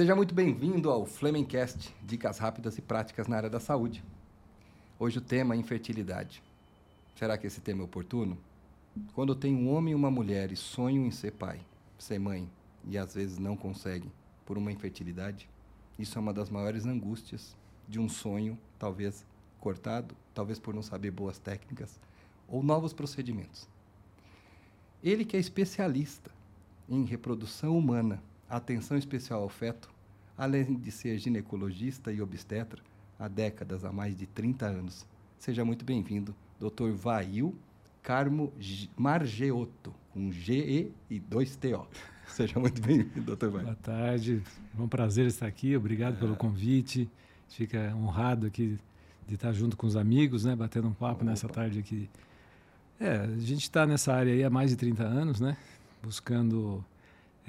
Seja muito bem-vindo ao Flemingcast, dicas rápidas e práticas na área da saúde. Hoje o tema é infertilidade. Será que esse tema é oportuno? Quando tem um homem e uma mulher e sonham em ser pai, ser mãe, e às vezes não conseguem por uma infertilidade, isso é uma das maiores angústias de um sonho, talvez cortado, talvez por não saber boas técnicas ou novos procedimentos. Ele que é especialista em reprodução humana, atenção especial ao feto, além de ser ginecologista e obstetra há décadas, há mais de 30 anos. Seja muito bem-vindo, Dr. Vail Carmo Margeotto, com G-E e dois T-O. Seja muito bem-vindo, doutor Vail. Boa tarde, é um prazer estar aqui, obrigado é. pelo convite. Fica honrado aqui de estar junto com os amigos, né, batendo um papo Opa. nessa tarde aqui. É, a gente está nessa área aí há mais de 30 anos, né, buscando,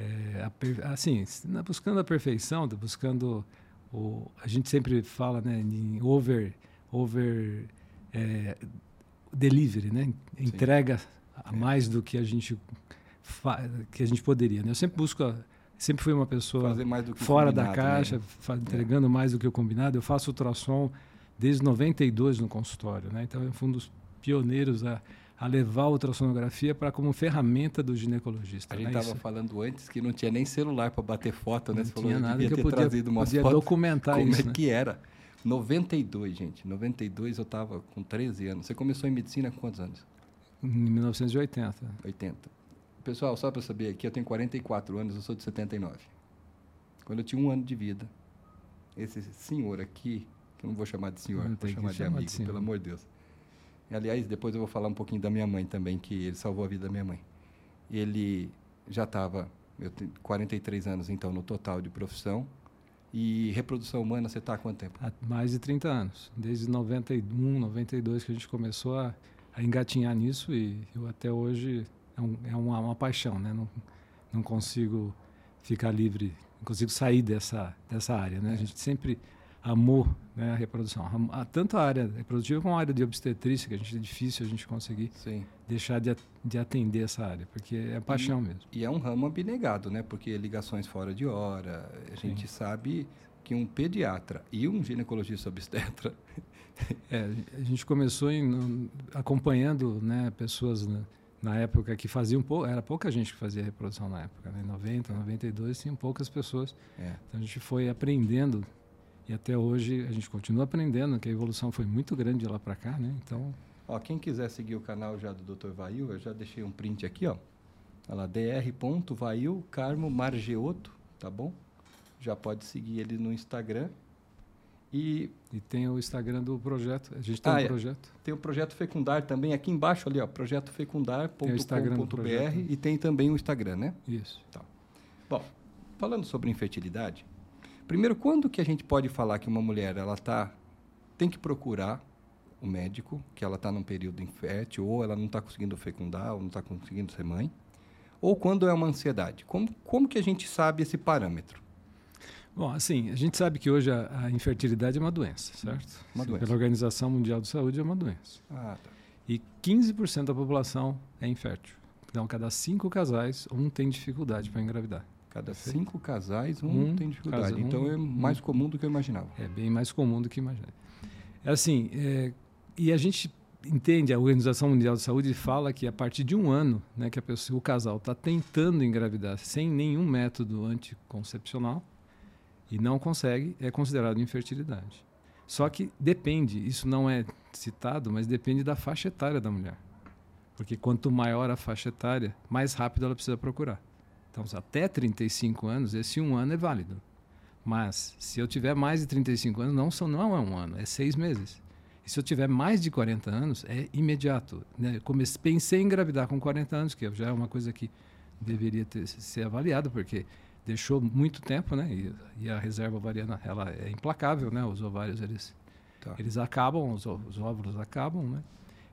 é, a, assim, buscando a perfeição, buscando o, a gente sempre fala, né, em over, over é, delivery, né, entrega a é. mais do que a gente que a gente poderia. Né? Eu sempre busco a, sempre fui uma pessoa fora da caixa, né? entregando é. mais do que o combinado. Eu faço ultrassom desde 92 no consultório, né? Então eu fui um dos pioneiros a, a levar a ultrassonografia para como ferramenta do ginecologista. A gente estava né? falando antes que não tinha nem celular para bater foto, né? Não Você tinha falou, nada que eu podia, trazido umas podia fotos, documentar como isso. Como é né? que era? 92, gente. 92 eu estava com 13 anos. Você começou em medicina com quantos anos? Em 1980. 80. Pessoal, só para saber aqui, eu tenho 44 anos, eu sou de 79. Quando eu tinha um ano de vida, esse senhor aqui, que eu não vou chamar de senhor, não vou chamar de amigo, de pelo amor de Deus. Aliás, depois eu vou falar um pouquinho da minha mãe também, que ele salvou a vida da minha mãe. Ele já estava, eu tenho 43 anos então no total de profissão. E reprodução humana, você está há quanto tempo? Há mais de 30 anos. Desde 91, 92 que a gente começou a, a engatinhar nisso e eu até hoje é, um, é uma, uma, paixão, né? Não, não consigo ficar livre, não consigo sair dessa, dessa área, né? A gente sempre amou né, a reprodução. A, tanto a área reprodutiva como a área de obstetrícia, que a gente é difícil a gente conseguir Sim. deixar de, de atender essa área, porque é paixão e, mesmo. E é um ramo abnegado, né? Porque ligações fora de hora, a gente Sim. sabe que um pediatra e um ginecologista obstetra... é, a gente começou em, acompanhando né, pessoas... Né, na época que faziam pouco, era pouca gente que fazia reprodução na época, né? 90, 92, tinham poucas pessoas. É. Então a gente foi aprendendo e até hoje a gente continua aprendendo, que a evolução foi muito grande de lá para cá, né? Então, ó, quem quiser seguir o canal já do Dr. Vail, eu já deixei um print aqui, ó. Olha lá, dr.vail Carmo Margeoto, tá bom? Já pode seguir ele no Instagram. E, e tem o Instagram do projeto. A gente tem ah, um é. projeto. Tem o projeto Fecundar também, aqui embaixo ali, ó, projetofecundar.com.br e tem também o Instagram, né? Isso. Tá. Bom, falando sobre infertilidade, primeiro, quando que a gente pode falar que uma mulher ela tá tem que procurar o médico, que ela está num período infértil, ou ela não está conseguindo fecundar, ou não está conseguindo ser mãe, ou quando é uma ansiedade? Como, como que a gente sabe esse parâmetro? Bom, assim, a gente sabe que hoje a, a infertilidade é uma doença, certo? Uma doença. Pela Organização Mundial de Saúde é uma doença. Ah, tá. E 15% da população é infértil. Então, cada cinco casais, um tem dificuldade para engravidar. Cada cinco casais, um, um tem dificuldade. Casa, então, é mais um, comum do que eu imaginava. É bem mais comum do que imaginava. É assim, é, e a gente entende, a Organização Mundial de Saúde fala que a partir de um ano, né, que a pessoa, o casal está tentando engravidar sem nenhum método anticoncepcional, e não consegue, é considerado infertilidade. Só que depende, isso não é citado, mas depende da faixa etária da mulher. Porque quanto maior a faixa etária, mais rápido ela precisa procurar. Então, até 35 anos, esse um ano é válido. Mas, se eu tiver mais de 35 anos, não, são, não é um ano, é seis meses. E se eu tiver mais de 40 anos, é imediato. Né? Comecei, pensei em engravidar com 40 anos, que já é uma coisa que deveria ter, ser avaliada, porque deixou muito tempo, né? E, e, a reserva ovariana, ela é implacável, né? Os ovários, eles, tá. eles acabam, os, os, óvulos acabam, né?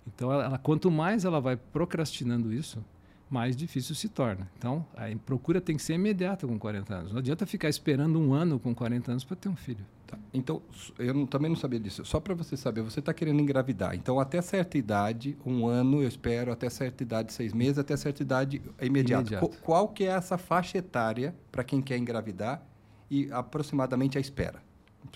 Então, ela, ela, quanto mais ela vai procrastinando isso, mais difícil se torna. Então, a procura tem que ser imediata com 40 anos. Não adianta ficar esperando um ano com 40 anos para ter um filho. Tá. Então, eu não, também não sabia disso. Só para você saber, você está querendo engravidar. Então, até certa idade, um ano, eu espero, até certa idade, seis meses, até certa idade é imediato. imediato. Qual, que é essa faixa etária para quem quer engravidar e aproximadamente a espera.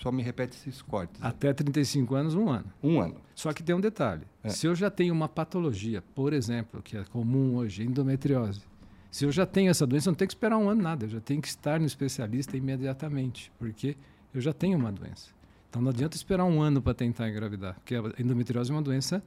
Só me repete esses cortes. Até 35 anos, um ano. Um ano. Só que tem um detalhe. É. Se eu já tenho uma patologia, por exemplo, que é comum hoje, endometriose, se eu já tenho essa doença, eu não tenho que esperar um ano nada. Eu já tenho que estar no especialista imediatamente, porque eu já tenho uma doença. Então não adianta esperar um ano para tentar engravidar, porque a endometriose é uma doença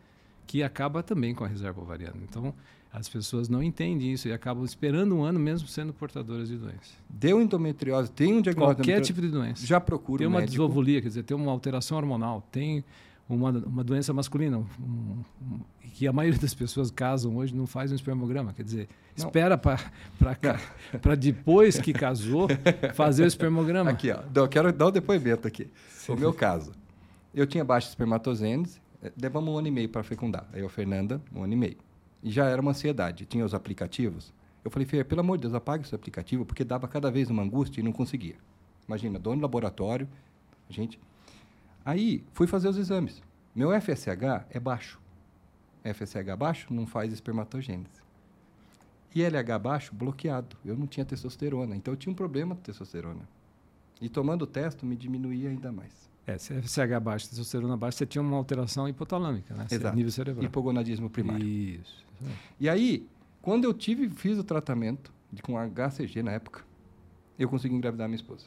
que acaba também com a reserva ovariana. Então as pessoas não entendem isso e acabam esperando um ano mesmo sendo portadoras de doença. Deu endometriose, tem um diagnóstico Qualquer tipo de doença. já procura tem uma médico. quer dizer, tem uma alteração hormonal, tem uma, uma doença masculina, um, um, que a maioria das pessoas casam hoje não faz um espermograma, quer dizer, Não. espera para depois que casou fazer o espermograma. Aqui, ó. Eu quero dar o depoimento aqui. O meu caso. Eu tinha baixa espermatogênese, eh, levamos um ano e meio para fecundar. Aí a Fernanda, um ano e meio. E já era uma ansiedade. Tinha os aplicativos. Eu falei, Fer, pelo amor de Deus, apague esse aplicativo, porque dava cada vez uma angústia e não conseguia. Imagina, dono do laboratório, gente. Aí fui fazer os exames. Meu FSH é baixo. FSH baixo não faz espermatogênese. E LH baixo, bloqueado. Eu não tinha testosterona. Então eu tinha um problema de testosterona. E tomando o testo, me diminuía ainda mais. É, se FSH baixo, testosterona baixa, você tinha uma alteração hipotalâmica, né? Exato. Nível cerebral. Hipogonadismo primário. Isso. E aí, quando eu tive, fiz o tratamento de, com HCG na época, eu consegui engravidar minha esposa.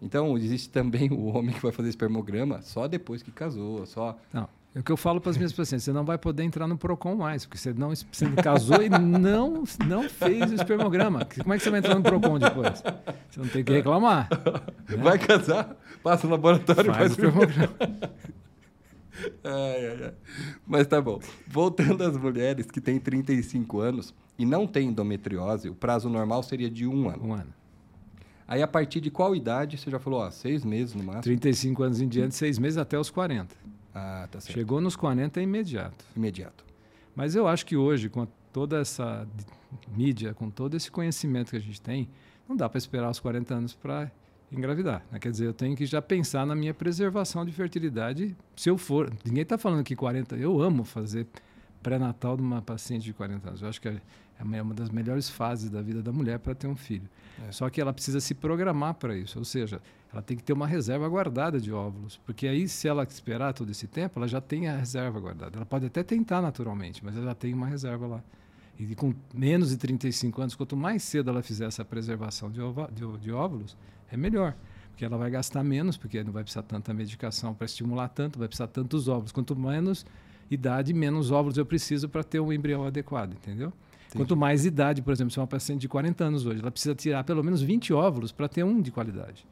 Então, existe também o homem que vai fazer espermograma só depois que casou, só... Não, é o que eu falo para as minhas pacientes, você não vai poder entrar no PROCON mais, porque você não você casou e não, não fez o espermograma. Como é que você vai entrar no PROCON depois? Você não tem que reclamar. né? Vai casar, passa no laboratório e Faz faz o espermograma. Ai, ai, ai. Mas tá bom. Voltando às mulheres que têm 35 anos e não têm endometriose, o prazo normal seria de um ano. Um ano. Aí, a partir de qual idade, você já falou, ó, seis meses no máximo? 35 anos em diante, seis meses até os 40. Ah, tá certo. Chegou nos 40 é imediato. Imediato. Mas eu acho que hoje, com toda essa mídia, com todo esse conhecimento que a gente tem, não dá para esperar os 40 anos para engravidar. né? Quer dizer, eu tenho que já pensar na minha preservação de fertilidade. Se eu for. Ninguém está falando que 40. Eu amo fazer pré-natal de uma paciente de 40 anos. Eu acho que é é uma- é uma das melhores fases da vida da mulher para ter um filho. É. Só que ela precisa se programar para isso. Ou seja, ela tem que ter uma reserva guardada de óvulos. Porque aí, se ela esperar todo esse tempo, ela já tem a reserva guardada. Ela pode até tentar naturalmente, mas ela já tem uma reserva lá. E com menos de 35 anos, quanto mais cedo ela fizer essa preservação de, de de óvulos, é melhor. Porque ela vai gastar menos, porque não vai precisar tanta medicação para estimular tanto, vai precisar tantos óvulos. Quanto menos idade, menos óvulos eu preciso para ter um embrião adequado, entendeu? Quanto mais idade, por exemplo, se é uma paciente de 40 anos hoje, ela precisa tirar pelo menos 20 óvulos para ter um de qualidade.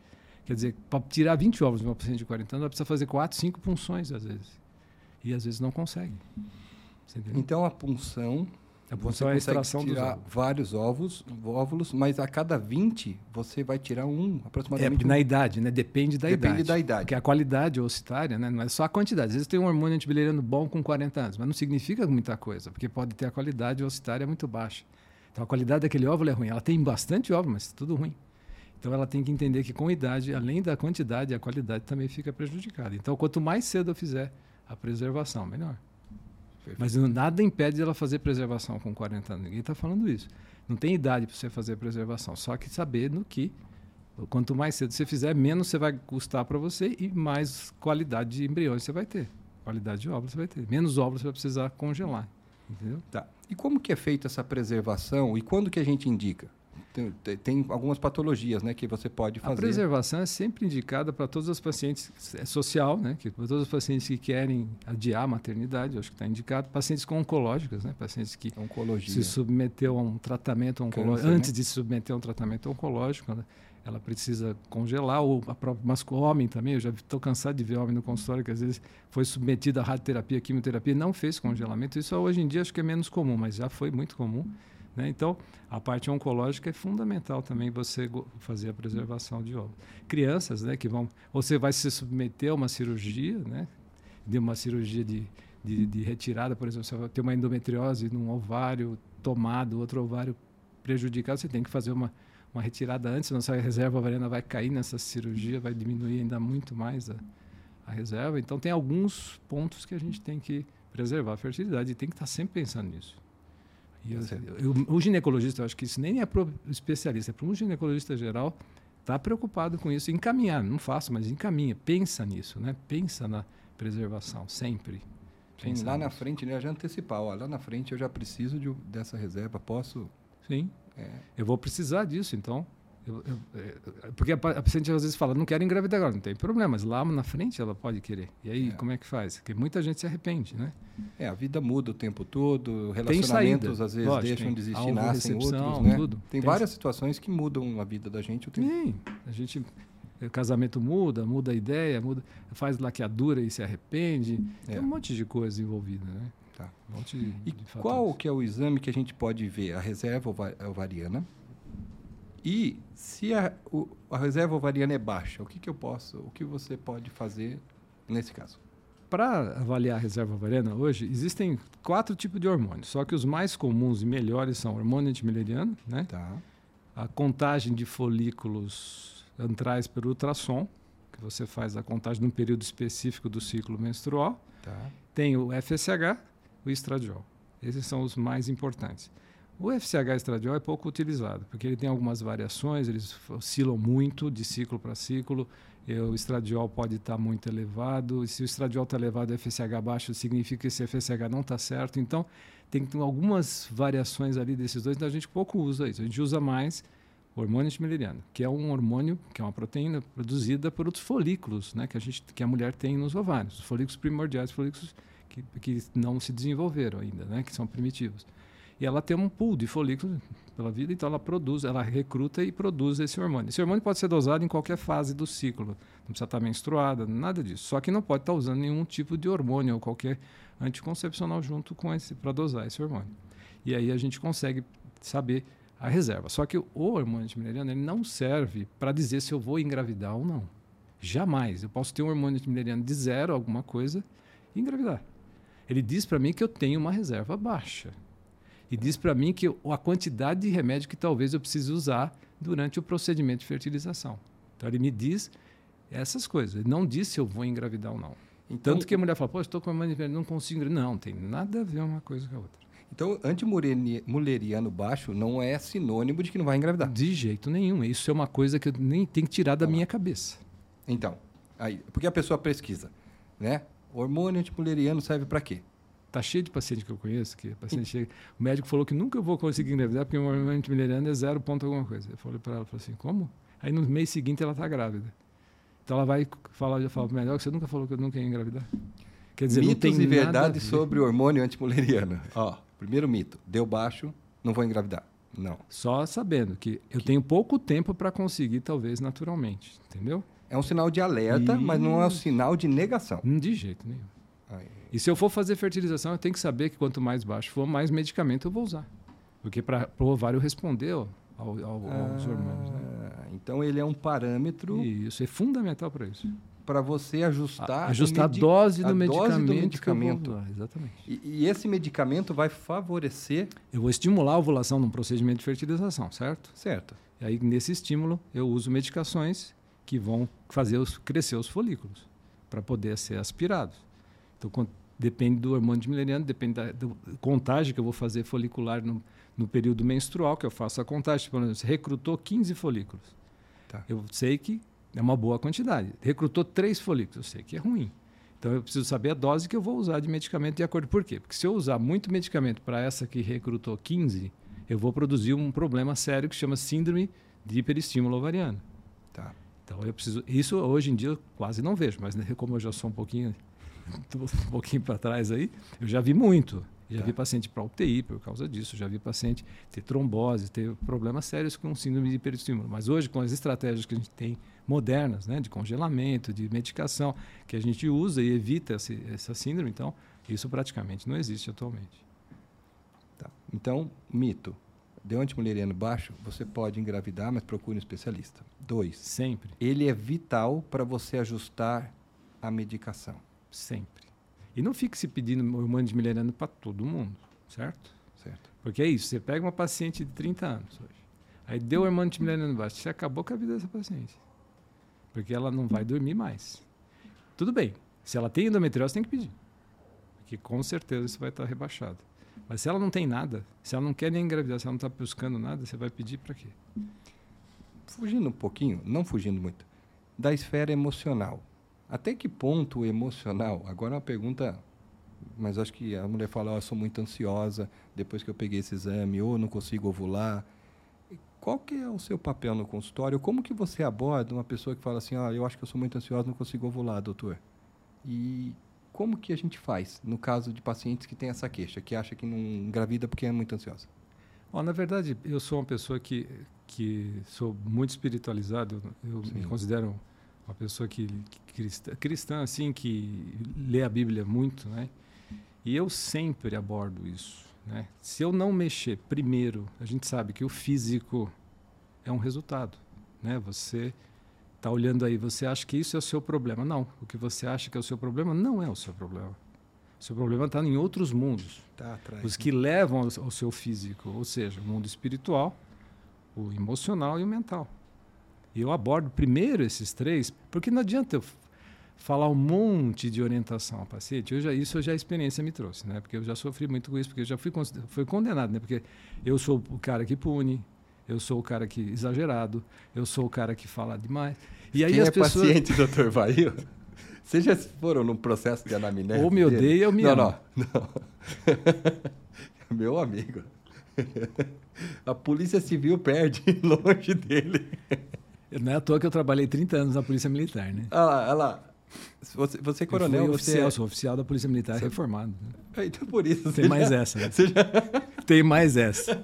Quer dizer, para tirar 20 óvulos de uma paciente de 40 anos, ela precisa fazer 4, 5 punções às vezes. E às vezes não consegue. Então, a punção, A você punção é a extração tirar vários ovos, óvulos, mas a cada 20, você vai tirar um, É, aproximadamente porque um. na idade, né? Depende da Depende idade. da idade. Porque a qualidade oocitária, né? Não é só a quantidade. Às vezes tem um hormônio antibileriano bom com 40 anos, mas não significa muita coisa, porque pode ter a qualidade oocitária muito baixa. Então a qualidade daquele óvulo é ruim. Ela tem bastante óvulo, mas tudo ruim. Então ela tem que entender que com idade, além da quantidade, a qualidade também fica prejudicada. Então quanto mais cedo eu fizer a preservação, melhor. Mas nada impede ela fazer preservação com 40 anos. Ninguém está falando isso. Não tem idade para você fazer preservação. Só que saber no que, quanto mais cedo você fizer, menos você vai custar para você e mais qualidade de embriões você vai ter. Qualidade de óvulos você vai ter. Menos óvulos você vai precisar congelar. Entendeu? Tá. E como que é feita essa preservação e quando que a gente indica? Tem, tem- algumas patologias, né, que você pode A fazer. preservação é sempre indicada para todos os pacientes, é social, né? Que para todos os pacientes que querem adiar a maternidade, acho que está indicado. Pacientes com oncológicas, né? Pacientes que Oncologia. se submeteu a um tratamento oncológico, Câncer, né? antes de se submeter a um tratamento oncológico, né, ela precisa congelar, ou a própria, mas com homem também, eu já estou cansado de ver homem no consultório que às vezes foi submetido a radioterapia, quimioterapia, não fez congelamento. Isso hoje em dia acho que é menos comum, mas já foi muito comum. Né? Então, a parte oncológica é fundamental também você fazer a preservação de óvulos. Crianças, né, que vão, ou você vai se submeter a uma cirurgia, né, de uma cirurgia de, de, de retirada, por exemplo, você vai ter uma endometriose num ovário tomado, outro ovário prejudicado, você tem que fazer uma, uma retirada antes, senão essa reserva ovariana vai cair nessa cirurgia, vai diminuir ainda muito mais a, a reserva. Então, tem alguns pontos que a gente tem que preservar a fertilidade e tem que estar sempre pensando nisso. E eu- eu- o ginecologista, eu acho que isso nem é para o especialista, é para um ginecologista geral Está preocupado com isso, encaminhar, não faço, mas encaminha, pensa nisso, né? Pensa na preservação, sempre. Sim, lá na frente, né, já antecipar, ó, lá na frente eu já preciso de, dessa reserva, posso... Sim, é. eu vou precisar disso, então eu, eu, é, porque a, a, paciente às vezes fala, não quero engravidar agora, não tem problema, mas lá na frente ela pode querer. E aí, é. como é que faz? Porque muita gente se arrepende, né? É, a vida muda o tempo todo, relacionamentos às vezes Lógico, deixam de existir, nascem outros, né? Tudo. Tem, tem várias situações que mudam a vida da gente o tempo Sim, a gente o casamento muda, muda a ideia, muda, faz laqueadura e se arrepende. É. Tem um monte de coisa envolvida, né? Tá. Um monte de, e de qual que é o exame que a gente pode ver? A reserva ovariana, e se a, o, a reserva ovariana é baixa, o que, que eu posso, o que você pode fazer nesse caso? Para avaliar a reserva ovariana hoje, existem quatro tipos de hormônios, só que os mais comuns e melhores são o hormônio antimileriano, né? Tá. a contagem de folículos antrais pelo ultrassom, que você faz a contagem num período específico do ciclo menstrual. Tá. Tem o FSH, o estradiol. Esses são os mais importantes. O FCH estradiol é pouco utilizado, porque ele tem algumas variações, eles oscilam muito de ciclo para ciclo. O estradiol pode estar muito elevado, e se o estradiol está elevado e o FSH baixo, significa que esse FSH não está certo. Então, tem algumas variações ali desses dois, então a gente pouco usa isso. A gente usa mais o hormônio antimileriano, que é um hormônio, que é uma proteína produzida por outros folículos, né, que a gente, que a mulher tem nos ovários, os folículos primordiais, folículos que, que não se desenvolveram ainda, né, que são primitivos. E ela tem um pool de folículos pela vida, então ela produz, ela recruta e produz esse hormônio. Esse hormônio pode ser dosado em qualquer fase do ciclo, não precisa estar menstruada, nada disso. Só que não pode estar usando nenhum tipo de hormônio ou qualquer anticoncepcional junto com esse para dosar esse hormônio. E aí a gente consegue saber a reserva. Só que o hormônio antimineriano ele não serve para dizer se eu vou engravidar ou não. Jamais. Eu posso ter um hormônio antimineriano de zero, alguma coisa, e engravidar. Ele diz para mim que eu tenho uma reserva baixa e diz para mim que a quantidade de remédio que talvez eu precise usar durante o procedimento de fertilização. Então ele me diz essas coisas. Ele não diz se eu vou engravidar ou não. Então, Tanto que a mulher fala, pô, estou com a mãe não consigo engravidar. Não, tem nada a ver uma coisa com a outra. Então, antimuleriano baixo não é sinônimo de que não vai engravidar. De jeito nenhum. Isso é uma coisa que eu nem tenho que tirar da minha cabeça. Então, aí, porque a pessoa pesquisa, né? Hormônio antimuleriano serve para quê? Tá cheio de paciente que eu conheço, que paciente chega, o médico falou que nunca vou conseguir engravidar porque o meu hormônio antimileriano é zero ponto alguma coisa. Eu falei para ela, falei assim, como? Aí no mês seguinte ela está grávida. Então ela vai falar, já fala, melhor que você nunca falou que eu nunca ia engravidar. Quer dizer, Mitos e verdades sobre o hormônio antimuleriano. Ó, primeiro mito, deu baixo, não vou engravidar. Não. Só sabendo que eu que... tenho pouco tempo para conseguir, talvez, naturalmente. Entendeu? É um sinal de alerta, e... mas não é um sinal de negação. De jeito nenhum. Aí. E se eu for fazer fertilização, eu tenho que saber que quanto mais baixo for, mais medicamento eu vou usar. Porque para o ovário responder ao, ao, ah, aos hormônios. Né? Então ele é um parâmetro. Isso, é fundamental para isso. Para você ajustar. A, ajustar a dose, do, a medicamento dose do medicamento. Usar, exatamente. E, e, esse medicamento vai favorecer. Eu vou estimular a ovulação num procedimento de fertilização, certo? Certo. E aí, nesse estímulo, eu uso medicações que vão fazer os, crescer os folículos para poder ser aspirados. Então, depende do hormônio de mileriano, depende da, da, contagem que eu vou fazer folicular no, no, período menstrual, que eu faço a contagem. Você recrutou 15 folículos. Tá. Eu sei que é uma boa quantidade. Recrutou 3 folículos, eu sei que é ruim. Então eu preciso saber a dose que eu vou usar de medicamento de acordo. Por quê? Porque se eu usar muito medicamento para essa que recrutou 15, eu vou produzir um problema sério que chama síndrome de hiperestímulo ovariano. Tá. Então eu preciso. Isso hoje em dia eu quase não vejo, mas né, como eu já sou um pouquinho um pouquinho para trás aí, eu já vi muito. Já tá. vi paciente para UTI por causa disso, já vi paciente ter trombose, ter problemas sérios com síndrome de hiperestímulo. Mas hoje, com as estratégias que a gente tem modernas, né, de congelamento, de medicação, que a gente usa e evita esse, essa síndrome, então, isso praticamente não existe atualmente. Tá. Então, mito. Deu antimuleriano baixo, você pode engravidar, mas procure um especialista. Dois. Sempre. Ele é vital para você ajustar a medicação. Sempre. E não fique se pedindo hormônio de mileriano para todo mundo, certo? Certo. Porque é isso, você pega uma paciente de 30 anos hoje, aí deu hormônio de mileriano baixo, você acabou com a vida dessa paciente. Porque ela não vai dormir mais. Tudo bem, se ela tem endometriose, tem que pedir. Porque com certeza isso vai estar rebaixado. Mas se ela não tem nada, se ela não quer nem engravidar, se ela não está buscando nada, você vai pedir para quê? fugindo um pouquinho, não fugindo muito, da esfera emocional. Até que ponto o emocional? Agora é uma pergunta, mas acho que a mulher fala: oh, eu sou muito ansiosa depois que eu peguei esse exame, ou não consigo ovular. Qual que é o seu papel no consultório? Como que você aborda uma pessoa que fala assim: ah, eu acho que eu sou muito ansiosa, não consigo ovular, doutor? E como que a gente faz no caso de pacientes que têm essa queixa, que acha que não engravida porque é muito ansiosa? Bom, na verdade, eu sou uma pessoa que, que sou muito espiritualizado. Eu Sim. me considero uma pessoa que, que cristã, cristã, assim, que lê a Bíblia muito, né? E eu sempre abordo isso, né? Se eu não mexer primeiro, a gente sabe que o físico é um resultado, né? Você está olhando aí, você acha que isso é o seu problema? Não, o que você acha que é o seu problema não é o seu problema. O seu problema está em outros mundos, tá atrás, os que né? levam ao, ao seu físico, ou seja, o mundo espiritual, o emocional e o mental. E eu abordo primeiro esses três, porque não adianta eu falar um monte de orientação ao paciente. Eu já, isso já a experiência me trouxe, né? Porque eu já sofri muito com isso, porque eu já fui, fui condenado, né? Porque eu sou o cara que pune, eu sou o cara que exagerado, eu sou o cara que fala demais. E aí Quem as é pessoas... paciente, doutor Vail? Vocês já foram num processo de anamnese? Ou me odeia ou me não, ama. Não, não. Meu amigo. A Polícia Civil perde longe dele. Não é à toa que eu trabalhei 30 anos na Polícia Militar, né? Olha lá, olha lá. Você, você é coronel. Eu oficial, é... sou oficial da Polícia Militar você... reformado. Né? Então por isso. Tem mais já... essa. Né? Já... Tem mais essa.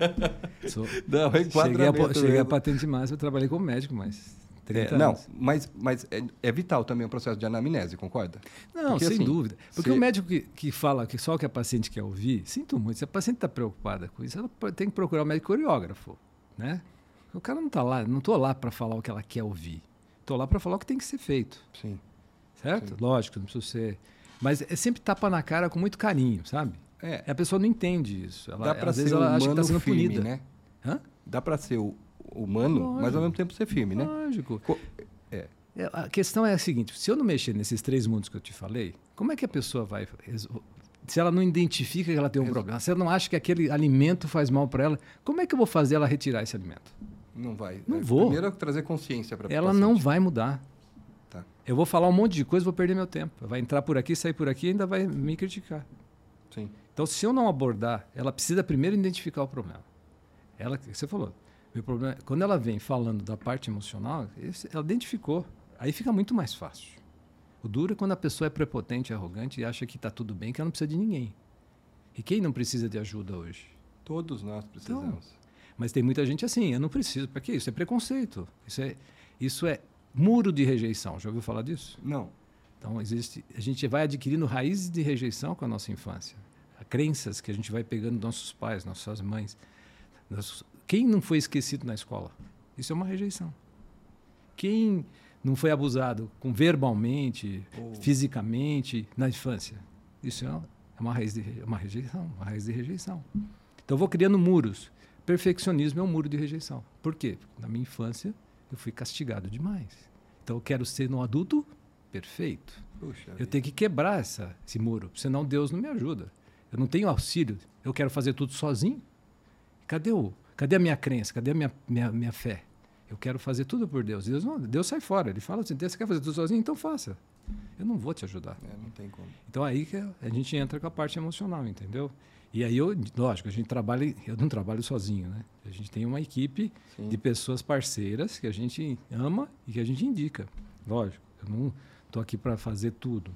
Sou... Não, é cheguei, a, cheguei a patente máxima, eu trabalhei como médico, mas é, não, mas, mas é, é, vital também o processo de anamnese, concorda? Não, Porque, sem assim, dúvida. Porque se... o médico que, que fala que só o que a paciente quer ouvir, sinto muito, se a paciente está preocupada com isso, ela tem que procurar o médico coreógrafo, né? O cara não está lá, não estou lá para falar o que ela quer ouvir. Estou lá para falar o que tem que ser feito. Sim. Certo? Sim. Lógico, não precisa ser. Mas é sempre tapa na cara com muito carinho, sabe? É. A pessoa não entende isso. Ela, Dá para ser vezes ela acha que está sendo firme, punida. Né? Hã? Dá para ser humano, Lógico. mas ao mesmo tempo ser firme, né? Lógico. Co é. é. A questão é a seguinte: se eu não mexer nesses três mundos que eu te falei, como é que a pessoa vai. Se ela não identifica que ela tem um problema, se ela não acha que aquele alimento faz mal para ela, como é que eu vou fazer ela retirar esse alimento? Não vai. Não é, vou. Primeiro trazer consciência para Ela não vai mudar. Tá. Eu vou falar um monte de coisa, vou perder meu tempo. Vai entrar por aqui, sair por aqui e ainda vai me criticar. Sim. Então, se eu não abordar, ela precisa primeiro identificar o problema. Ela, você falou, meu problema é, quando ela vem falando da parte emocional, ela identificou. Aí fica muito mais fácil. O duro é quando a pessoa é prepotente, arrogante e acha que está tudo bem, que ela não precisa de ninguém. E quem não precisa de ajuda hoje? Todos nós precisamos. Então, mas tem muita gente assim, eu não preciso. Para quê? Isso é preconceito. Isso é, isso é muro de rejeição. Já ouviu falar disso? Não. Então, existe, a gente vai adquirindo raízes de rejeição com a nossa infância. Crenças que a gente vai pegando dos nossos pais, nossas mães. Nossos, quem não foi esquecido na escola? Isso é uma rejeição. Quem não foi abusado com verbalmente, oh. fisicamente na infância? Isso é uma raiz de uma rejeição, uma raiz de rejeição. Então eu vou criando muros. Perfeccionismo é um muro de rejeição. Por quê? Porque na minha infância eu fui castigado demais. Então eu quero ser um adulto perfeito. Puxa eu tenho que quebrar essa, esse muro, senão Deus não me ajuda. Eu não tenho auxílio. Eu quero fazer tudo sozinho. Cadê o Cadê a minha crença? Cadê a minha, minha, minha fé? Eu quero fazer tudo por Deus. Deus não, Deus sai fora. Ele fala assim: você quer fazer tudo sozinho? Então faça. Eu não vou te ajudar. É, não tem como. Então aí que a gente entra com a parte emocional, entendeu? E aí eu, lógico, a gente trabalha, eu não trabalho sozinho, né? A gente tem uma equipe Sim. de pessoas parceiras que a gente ama e que a gente indica. Lógico, eu não estou aqui para fazer tudo,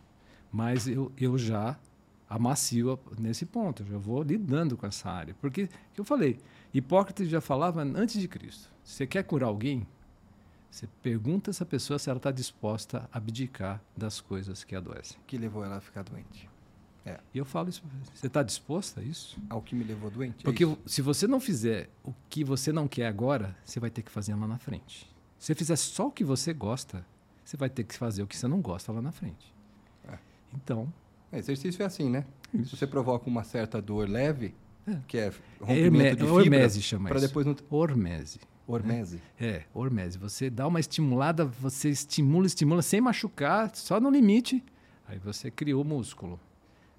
mas eu, eu já amacio nesse ponto, eu já vou lidando com essa área. Porque, eu falei, Hipócrates já falava antes de Cristo. Você quer curar alguém, você pergunta essa pessoa se ela está disposta a abdicar das coisas que adoecem. O que levou ela a ficar doente? É. E eu falo isso. Você está disposta a isso? Ao que me levou doente? É Porque é se você não fizer o que você não quer agora, você vai ter que fazer lá na frente. Se você fizer só o que você gosta, você vai ter que fazer o que você não gosta lá na frente. É. Então. O exercício é assim, né? Isso. Se você provoca uma certa dor leve, é. que é, é rompimento de fibra. Hormese chama para depois não... Hormese. Hormese. É, é, hormese. Você dá uma estimulada, você estimula, estimula sem machucar, só no limite. Aí você criou músculo.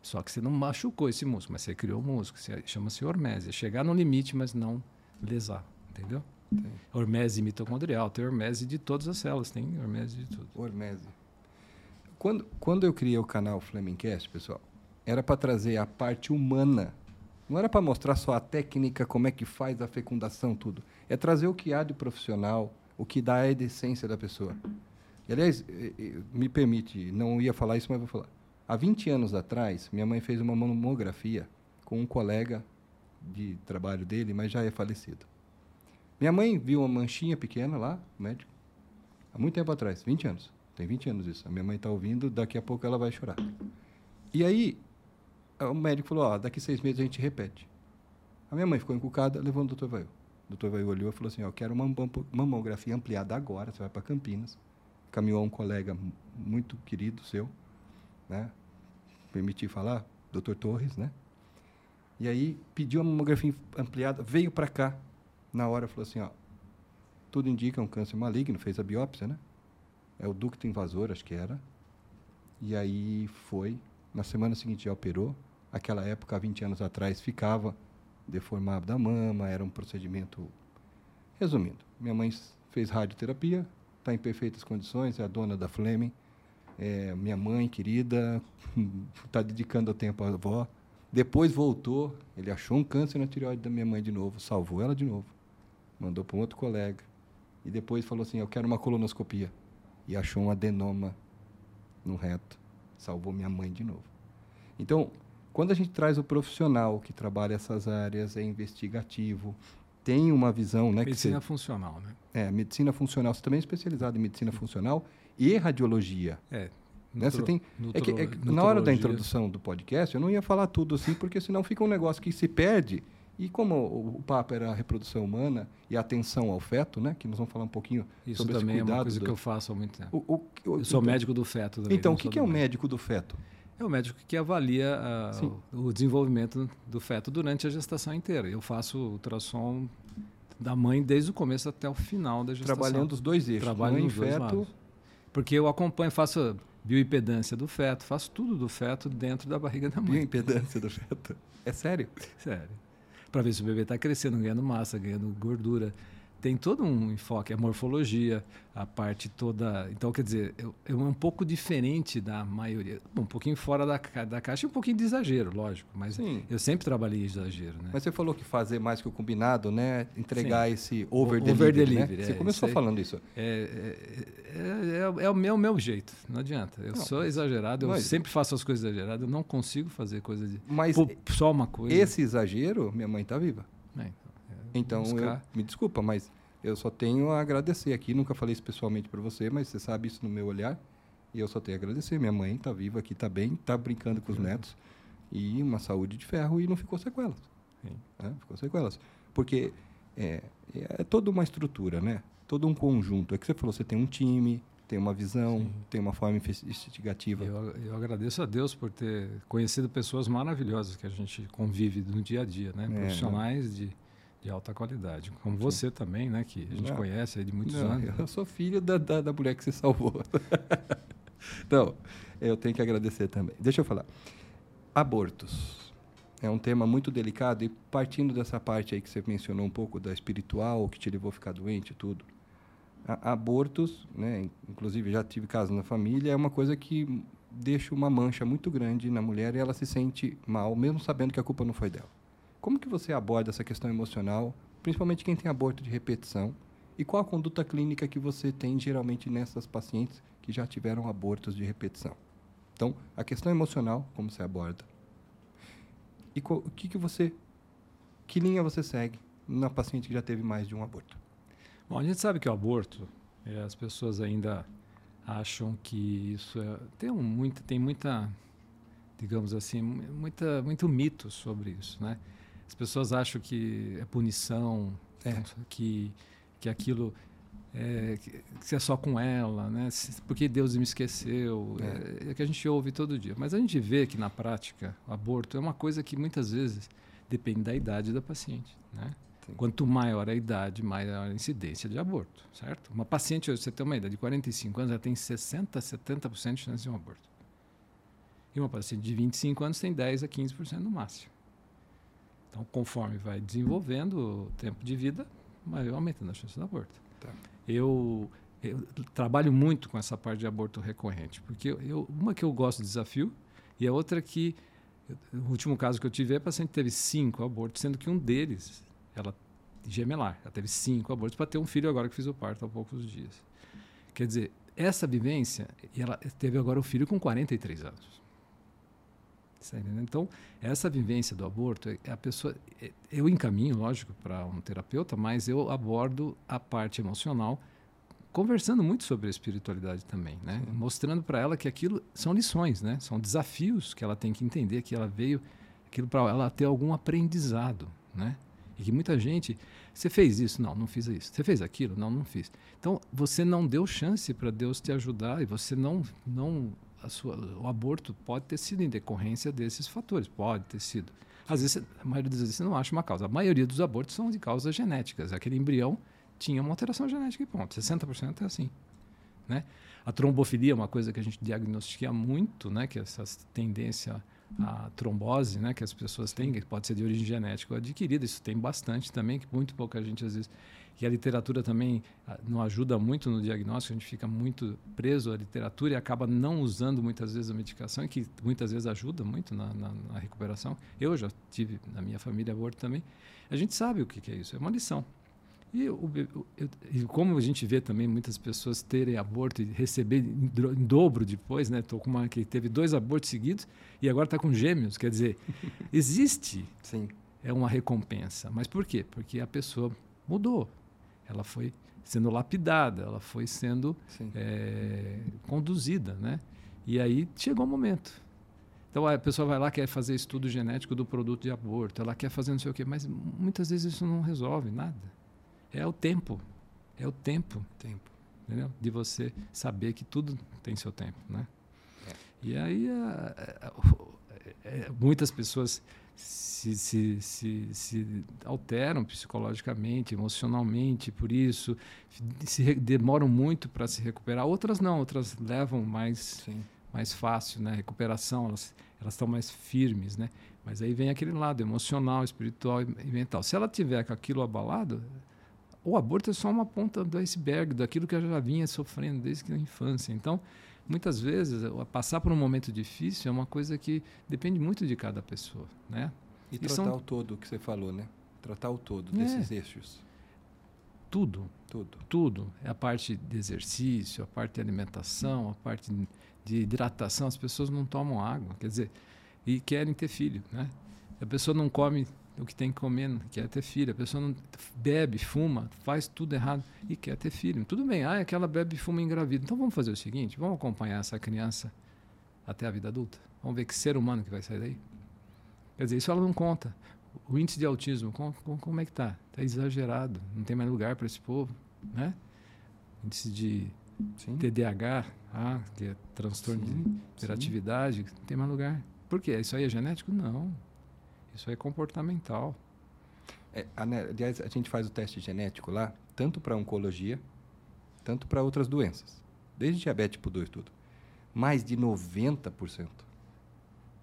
Só que você não machucou esse músculo, mas você criou músculo. Chama-se hormese. Chegar no limite, mas não lesar. Entendeu? Tem. Hormese mitocondrial, tem hormese de todas as células, tem hormese de tudo. Hormese. Quando, quando eu criei o canal Flemingcast, pessoal, era para trazer a parte humana. Não era para mostrar só a técnica, como é que faz a fecundação, tudo. É trazer o que há de profissional, o que dá a essência da pessoa. E, aliás, me permite, não ia falar isso, mas vou falar. Há 20 anos atrás, minha mãe fez uma mamografia com um colega de trabalho dele, mas já é falecido. Minha mãe viu uma manchinha pequena lá, médico, há muito tempo atrás, 20 anos. Tem 20 anos isso. A minha mãe está ouvindo, daqui a pouco ela vai chorar. E aí, o médico falou: Ó, daqui seis meses a gente repete. A minha mãe ficou encucada, levou no doutor Vail. O doutor Vail olhou e falou assim: Ó, eu quero uma mamografia ampliada agora, você vai para Campinas. Caminhou um colega muito querido seu, né? Permitir falar, doutor Torres, né? E aí pediu a mamografia ampliada, veio para cá. Na hora falou assim: Ó, tudo indica um câncer maligno, fez a biópsia, né? É o ducto invasor, acho que era. E aí foi. Na semana seguinte já operou. Aquela época, há 20 anos atrás, ficava deformado da mama, era um procedimento. Resumindo, minha mãe fez radioterapia, está em perfeitas condições, é a dona da Fleming. É, minha mãe querida, está dedicando o tempo à avó. Depois voltou, ele achou um câncer na tireoide da minha mãe de novo, salvou ela de novo, mandou para um outro colega. E depois falou assim: Eu quero uma colonoscopia e achou um adenoma no reto. Salvou minha mãe de novo. Então, quando a gente traz o profissional que trabalha essas áreas, é investigativo, tem uma visão, né? Medicina você, funcional, né? É, medicina funcional. Você também é especializado em medicina funcional e radiologia. É. Né? Você tem, é que, é que na hora da introdução do podcast, eu não ia falar tudo assim, porque senão fica um negócio que se perde e como o, o papo era a reprodução humana e a atenção ao feto, né, que nós vamos falar um pouquinho Isso sobre também esse é uma coisa do... que eu faço há muito tempo. O, o, eu sou então, médico do feto. Também, então, o que, que é o médico do feto? É o médico que avalia uh, o, o desenvolvimento do feto durante a gestação inteira. Eu faço ultrassom da mãe desde o começo até o final da gestação. Trabalhando os dois eixos, Trabalho mãe e feto. Porque eu acompanho, faço bioimpedância do feto, faço tudo do feto dentro da barriga da mãe. Bioimpedância do feto? É sério? Sério para ver se o bebê está crescendo, ganhando massa, ganhando gordura. Tem todo um enfoque, a morfologia, a parte toda. Então, quer dizer, é um pouco diferente da maioria. um pouquinho fora da, da caixa e um pouquinho de exagero, lógico. Mas Sim. eu sempre trabalhei em exagero. Né? Mas você falou que fazer mais que o combinado, né? Entregar Sim. esse over-delivery. Over delivery né? Você é, começou isso falando isso. É, é, é, é, o meu, meu jeito, não adianta. Eu não, sou exagerado, eu mas, sempre faço as coisas exageradas, eu não consigo fazer coisas de. Mas pô, só uma coisa. Esse exagero, minha mãe está viva. É, então, eu, me desculpa, mas eu só tenho a agradecer aqui. Nunca falei isso pessoalmente para você, mas você sabe isso no meu olhar. E eu só tenho a agradecer. Minha mãe está viva aqui, está bem, está brincando com os netos. E uma saúde de ferro e não ficou sequelas. É, ficou sequelas. Porque é, é toda uma estrutura, né? Todo um conjunto. É que você falou, você tem um time, tem uma visão, Sim. tem uma forma investigativa. Eu, eu, agradeço a Deus por ter conhecido pessoas maravilhosas que a gente convive no dia a dia, né? É, Profissionais de, de alta qualidade, como Sim. você também, né? Que a gente não, conhece aí de muitos não, anos. Eu sou filho da, da, da mulher que se salvou. então, eu tenho que agradecer também. Deixa eu falar. Abortos. É um tema muito delicado e partindo dessa parte aí que você mencionou um pouco da espiritual, que te levou a ficar doente e tudo abortos, né, inclusive já tive casos na família, é uma coisa que deixa uma mancha muito grande na mulher e ela se sente mal, mesmo sabendo que a culpa não foi dela. Como que você aborda essa questão emocional, principalmente quem tem aborto de repetição? E qual a conduta clínica que você tem geralmente nessas pacientes que já tiveram abortos de repetição? Então, a questão emocional, como você aborda? E o que, que você, que linha você segue na paciente que já teve mais de um aborto? Bom, a gente sabe que o aborto, é, as pessoas ainda acham que isso é, tem, um, muito, tem muita, digamos assim, muita, muito mito sobre isso, né? As pessoas acham que é punição, é. que, que aquilo é, que é só com ela, né? Porque Deus me esqueceu. É. é. é que a gente ouve todo dia. Mas a gente vê que na prática, o aborto é uma coisa que muitas vezes depende da idade da paciente, né? Sim. Quanto maior a idade, maior a incidência de aborto, certo? Uma paciente, você tem uma idade de 45 anos, ela tem 60% a 70% de chance de um aborto. E uma paciente de 25 anos tem 10 a 15% no máximo. Então, conforme vai desenvolvendo o tempo de vida, vai aumentando a chance do aborto. Tá. Eu, eu trabalho muito com essa parte de aborto recorrente, porque eu, uma que eu gosto de desafio e a outra que o último caso que eu tive, a paciente teve cinco abortos, sendo que um deles, ela gemelar, ela teve cinco abortos para ter um filho agora que fiz o parto há poucos dias. Quer dizer, essa vivência, e ela teve agora o filho com 43 anos. Então, essa vivência do aborto, é, a pessoa, é, eu encaminho, lógico, para um terapeuta, mas eu abordo a parte emocional, conversando muito sobre a espiritualidade também, né? Mostrando para ela que aquilo são lições, né? São desafios que ela tem que entender que ela veio aquilo para ela ter algum aprendizado, né? E que muita gente, você fez isso? Não, não fiz isso. Você fez aquilo? Não, não fiz. Então, você não deu chance para Deus te ajudar e você não não sua, o aborto pode ter sido em decorrência desses fatores, pode ter sido. Às vezes, a maioria das vezes você não acha uma causa. A maioria dos abortos são de causas genéticas. Aquele embrião tinha uma alteração genética e ponto. 60% é assim. Né? A trombofilia é uma coisa que a gente diagnostica muito, né? que é essa tendência à trombose né? que as pessoas têm, que pode ser de origem genética ou adquirida. Isso tem bastante também, que muito pouca gente às vezes que a literatura também ah, não ajuda muito no diagnóstico, a gente fica muito preso à literatura e acaba não usando muitas vezes a medicação, que muitas vezes ajuda muito na, na, na recuperação. Eu já tive na minha família aborto também. A gente sabe o que, que é isso, é uma lição. E, eu, como a gente vê também muitas pessoas terem aborto e receber em, em dobro depois, né? Tô com uma que teve dois abortos seguidos e agora está com gêmeos. Quer dizer, existe. Sim. É uma recompensa. Mas por quê? Porque a pessoa mudou ela foi sendo lapidada, ela foi sendo é, conduzida, né? E aí chegou o momento. Então a pessoa vai lá quer fazer estudo genético do produto de aborto, ela quer fazer não sei o quê, mas muitas vezes isso não resolve nada. É o tempo, é o tempo, tempo, entendeu? De você saber que tudo tem seu tempo, né? É. E aí a, a, a, muitas pessoas se, se, se, se, alteram psicologicamente, emocionalmente por isso, se demoram muito para se recuperar. Outras não, outras levam mais, mais fácil, né? Recuperação, elas elas estão mais firmes, né? Mas aí vem aquele lado emocional, espiritual e mental. Se ela tiver com aquilo abalado, o aborto é só uma ponta do iceberg, daquilo que ela já vinha sofrendo desde a infância. Então, muitas vezes passar por um momento difícil é uma coisa que depende muito de cada pessoa, né? E, e tratar são... o todo que você falou, né? Tratar o todo é. desses eixos. Tudo. Tudo. Tudo. É a parte de exercício, a parte de alimentação, a parte de hidratação. As pessoas não tomam água, quer dizer, e querem ter filho, né? A pessoa não come o que tem que comer, quer ter filho. A pessoa não bebe, fuma, faz tudo errado e quer ter filho. Tudo bem, ah, aquela bebe, fuma engravida. Então vamos fazer o seguinte: vamos acompanhar essa criança até a vida adulta. Vamos ver que ser humano que vai sair daí. Quer dizer, isso ela não conta. O índice de autismo, como, como é que está? Está exagerado. Não tem mais lugar para esse povo, né? Índice de Sim. TDAH, ah, que é transtorno sim, de hiperatividade, não tem mais lugar. Por quê? Isso aí é genético? Não. Isso é comportamental. É, aliás, a gente faz o teste genético lá, tanto para oncologia, tanto para outras doenças. Desde diabetes tipo 2 tudo. Mais de 90%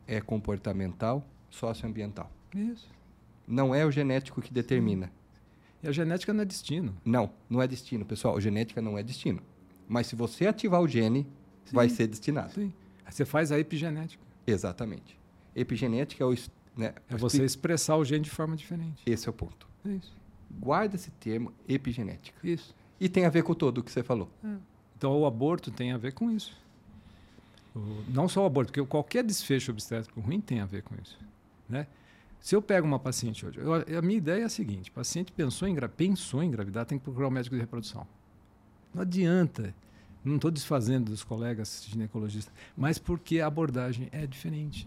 é comportamental, socioambiental. Isso. Não é o genético que determina. E a genética não é destino. Não, não é destino, pessoal. A genética não é destino. Mas se você ativar o gene, Sim. vai ser destinado. Sim. Você faz a epigenética. Exatamente. Epigenética é o né? É você expressar o gene de forma diferente. Esse é o ponto. É isso. Guarda esse termo epigenética. Isso. E tem a ver com todo o que você falou. É. Então o aborto tem a ver com isso. O, não só o aborto, porque qualquer desfecho obstétrico ruim tem a ver com isso. Né? Se eu pego uma paciente hoje, eu, a minha ideia é a seguinte: o paciente pensou em, pensou em engravidar, tem que procurar um médico de reprodução. Não adianta. Não estou desfazendo dos colegas ginecologistas, mas porque a abordagem é diferente.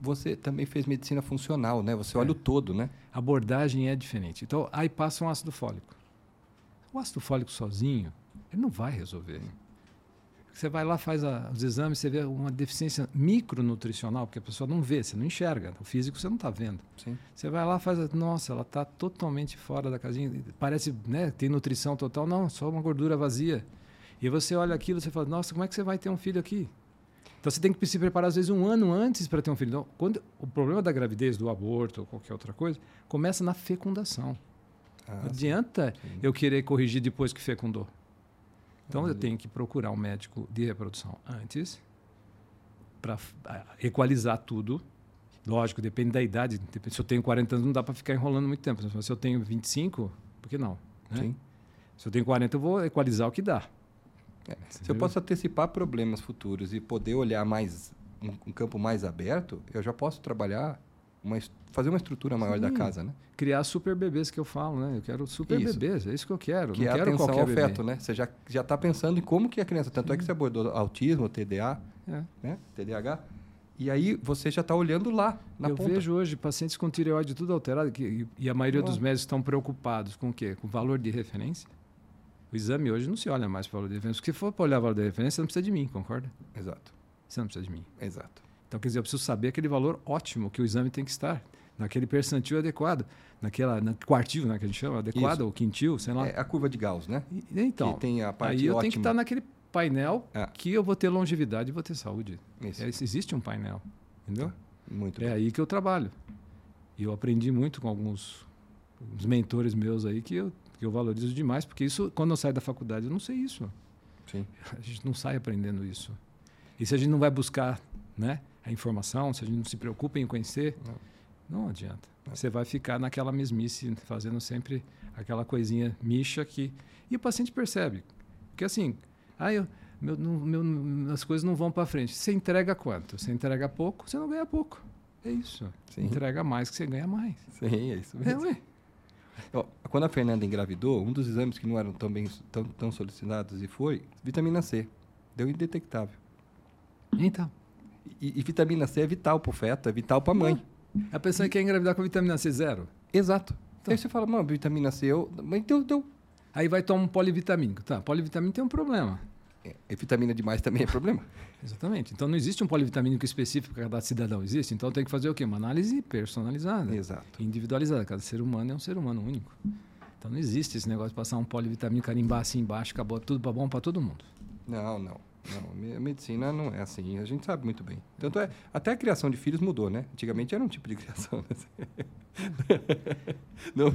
Você também fez medicina funcional, né? Você olha é. o todo, né? A abordagem é diferente. Então, aí passa um ácido fólico. O ácido fólico sozinho, ele não vai resolver. Você vai lá, faz a, os exames, você vê uma deficiência micronutricional, porque a pessoa não vê, você não enxerga. O físico você não está vendo. Sim. Você vai lá, faz, a, nossa, ela está totalmente fora da casinha. Parece, né, tem nutrição total. Não, só uma gordura vazia. E você olha aquilo e fala, nossa, como é que você vai ter um filho aqui? Então você tem que se preparar às vezes um ano antes para ter um filho. Então, quando o problema da gravidez, do aborto ou qualquer outra coisa, começa na fecundação. Ah, não adianta sim. eu querer corrigir depois que fecundou. Então, eu tenho que procurar um médico de reprodução antes para equalizar tudo. Lógico, depende da idade. Se eu tenho 40 anos, não dá para ficar enrolando muito tempo. Se eu tenho 25, por que não? Né? Se eu tenho 40, eu vou equalizar o que dá. É. Se eu posso antecipar problemas futuros e poder olhar mais um, um campo mais aberto, eu já posso trabalhar uma, fazer uma estrutura maior Sim. da casa, né? Criar super bebês que eu falo, né? Eu quero super isso. bebês, é isso que eu quero. Que não é quero atenção qualquer ao feto, né? Você já já está pensando em como que a criança, tanto Sim. é que você abordou autismo, TDA, é. né? TDAH. E aí você já está olhando lá na Eu ponta. vejo hoje pacientes com tireoide tudo alterado que, e a maioria oh. dos médicos estão preocupados com o quê? Com o valor de referência. O exame hoje não se olha mais para o valor de referência. Se for para olhar o valor de referência, você não precisa de mim, concorda? Exato. Você não precisa de mim. Exato. Então, quer dizer, eu preciso saber aquele valor ótimo que o exame tem que estar, naquele percentil adequado, naquela na quartil, né, que a gente chama, adequado, Isso. ou quintil, sei lá. É a curva de Gauss, né? E, então, que tem a parte aí eu ótima. tenho que estar naquele painel é. que eu vou ter longevidade e vou ter saúde. Isso. É, existe um painel, entendeu? Tá. Muito é bem. aí que eu trabalho. E eu aprendi muito com alguns mentores meus aí que eu que eu valorizo demais, porque isso, quando eu saio da faculdade, eu não sei isso. Sim. A gente não sai aprendendo isso. E se a gente não vai buscar né, a informação, se a gente não se preocupa em conhecer, não, não adianta. Não. Você vai ficar naquela mesmice, fazendo sempre aquela coisinha micha que. E o paciente percebe. Porque assim, ah, eu, meu, meu, as coisas não vão para frente. Você entrega quanto? Você entrega pouco, você não ganha pouco. É isso. Sim. Entrega mais que você ganha mais. Sim, é isso mesmo. É, quando a Fernanda engravidou, um dos exames que não eram tão, bem, tão, tão solicitados e foi vitamina C. Deu indetectável. Então. E, e vitamina C é vital para o feto, é vital para a mãe. A pessoa quer engravidar com vitamina C zero? Exato. Então. Aí você fala, mano, vitamina C, eu... mas deu, deu. Aí vai tomar um polivitamínico. Tá, polivitamínico tem um problema. É, e vitamina demais também é problema. Exatamente. Então não existe um polivitamínico específico para cada cidadão. Existe. Então tem que fazer o quê? Uma análise personalizada. Exato. Individualizada. Cada ser humano é um ser humano único. Então não existe esse negócio de passar um polivitamínico, carimbar assim embaixo, acabou tudo para bom para todo mundo. Não, não. Não, a medicina não é assim, a gente sabe muito bem. Tanto é, até a criação de filhos mudou, né? Antigamente era um tipo de criação. Né? não,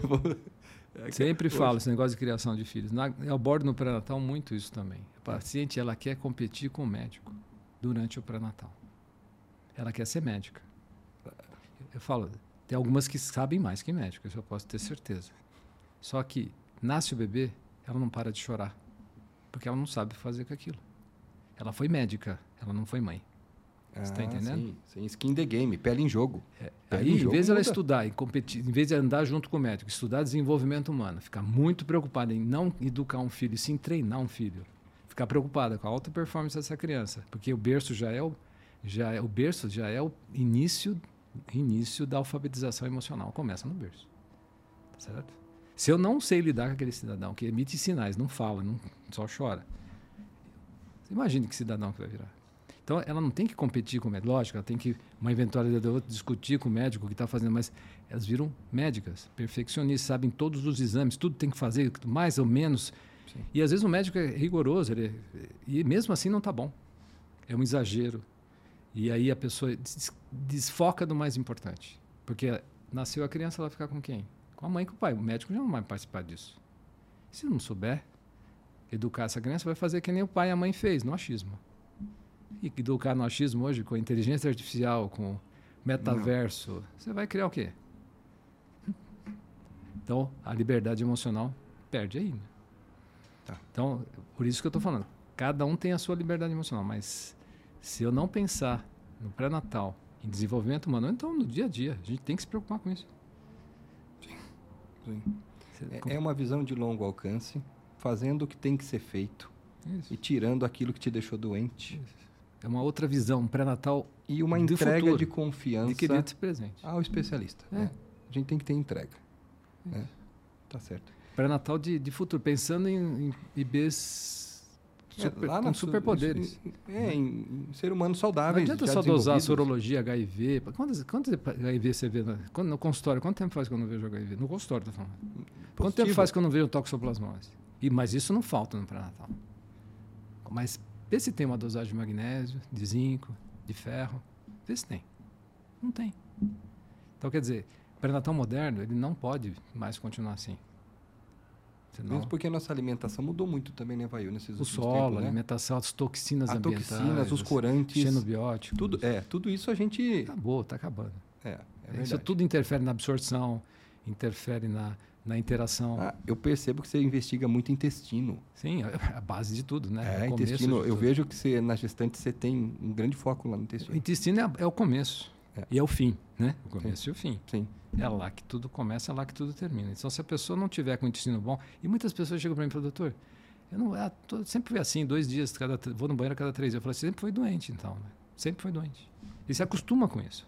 é Sempre falo esse negócio de criação de filhos. Na, eu abordo no pré-natal muito isso também. A paciente ela quer competir com o médico durante o pré-natal. Ela quer ser médica. Eu falo, tem algumas que sabem mais que médico, isso eu posso ter certeza. Só que nasce o bebê, ela não para de chorar, porque ela não sabe fazer com aquilo. Ela foi médica, ela não foi mãe. Você está ah, entendendo? Sim, sim, skin the game, pele em jogo. É, aí, em, em vez de ela estudar e competir, em vez de andar junto com o médico, estudar desenvolvimento humano, ficar muito preocupada em não educar um filho, e sim treinar um filho, ficar preocupada com a alta performance dessa criança, porque o berço já é o, já é, o berço já é o início, início da alfabetização emocional, começa no berço. Tá certo? Se eu não sei lidar com aquele cidadão que emite sinais, não fala, não, só chora, você imagine que cidadão que vai virar. Então, ela não tem que competir com o médico. Lógico, ela tem que, uma eventualidade ou outra, discutir com o médico o que está fazendo, mas elas viram médicas, perfeccionistas, sabem todos os exames, tudo tem que fazer, mais ou menos. Sim. E às vezes o médico é rigoroso, ele, e mesmo assim não está bom. É um exagero. E aí a pessoa des, desfoca do mais importante. Porque nasceu a criança, ela ficar com quem? Com a mãe e com o pai. O médico já não vai participar disso. Se não souber educar essa criança, vai fazer que nem o pai e a mãe fez, no achismo. E educar no achismo hoje, com inteligência artificial, com metaverso, Não. você vai criar o quê? Então, a liberdade emocional perde aí. Né? Tá. Então, por isso que eu estou falando. Cada um tem a sua liberdade emocional, mas se eu não pensar no pré-natal, em desenvolvimento humano, então no dia a dia, a gente tem que se preocupar com isso. Sim. Sim. É, é uma visão de longo alcance, fazendo o que tem que ser feito isso. e tirando aquilo que te deixou doente. Isso. É uma outra visão, um pré-natal e uma entrega futuro, de confiança de ser presente ao especialista. É. Né? A gente tem que ter entrega. Né? Tá certo. Pré-natal de, de futuro, pensando em, em IBs é, super, é, com superpoderes. É, em, em, ser humano saudável. Não adianta só dosar sorologia, HIV. Quantos, quantos HIV você vê no, quando, no consultório? Quanto tempo faz que eu não vejo HIV? No consultório, tá falando. Positivo. Quanto tempo faz que eu não vejo toxoplasmose? E, mas isso não falta no pré-natal. Mas Vê se tem uma dosagem de magnésio, de zinco, de ferro. Vê se tem. Não tem. Então, quer dizer, o pré-natal moderno ele não pode mais continuar assim. Senão, Mesmo porque a nossa alimentação mudou muito também, né, Vail, nesses o últimos solo, tempos, a né? alimentação, as toxinas As ambientais, toxinas, os corantes, xenobióticos. tudo, é, tudo isso a gente... Acabou, está acabando. É, é Isso tudo interfere na absorção, interfere na, na interação. Ah, eu percebo que você investiga muito intestino. Sim, é a base de tudo, né? É, começo intestino. Eu tudo. vejo que você, na gestante você tem um grande foco lá no O intestino. intestino é, é o começo É. e é o fim, né? O começo e o fim. Sim. É lá que tudo começa, é lá que tudo termina. Então, se a pessoa não tiver com o intestino bom, e muitas pessoas chegam para mim e falam, doutor, eu não, ah, tô- sempre fui assim, dois dias, cada, vou no banheiro cada três dias. Eu falo, você sempre foi doente, então, né? Sempre foi doente. E se acostuma com isso.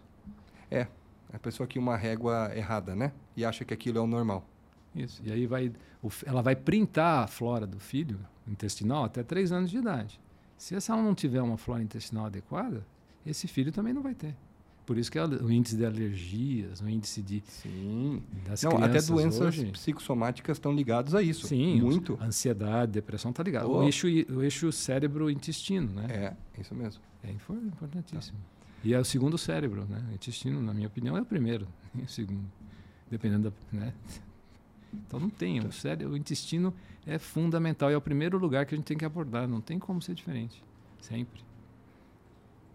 É. A pessoa que uma régua errada, né? E acha que aquilo é o normal. Isso. E aí vai, ela vai printar a flora do filho intestinal até três anos de idade. Se essa não tiver uma flora intestinal adequada, esse filho também não vai ter. Por isso que ela- o índice de alergias, o índice de Sim. das Não, até doenças hoje, psicossomáticas estão ligadas a isso. Sim, Muito. ansiedade, depressão tá ligado. Oh. O eixo o eixo cérebro-intestino, né? É, isso mesmo. É, importantíssimo. E é o segundo cérebro, né? O intestino, na minha opinião, é o primeiro, e o segundo, dependendo da, né? Então não tem, o cérebro, o intestino é fundamental, é o primeiro lugar que a gente tem que abordar, não tem como ser diferente, sempre.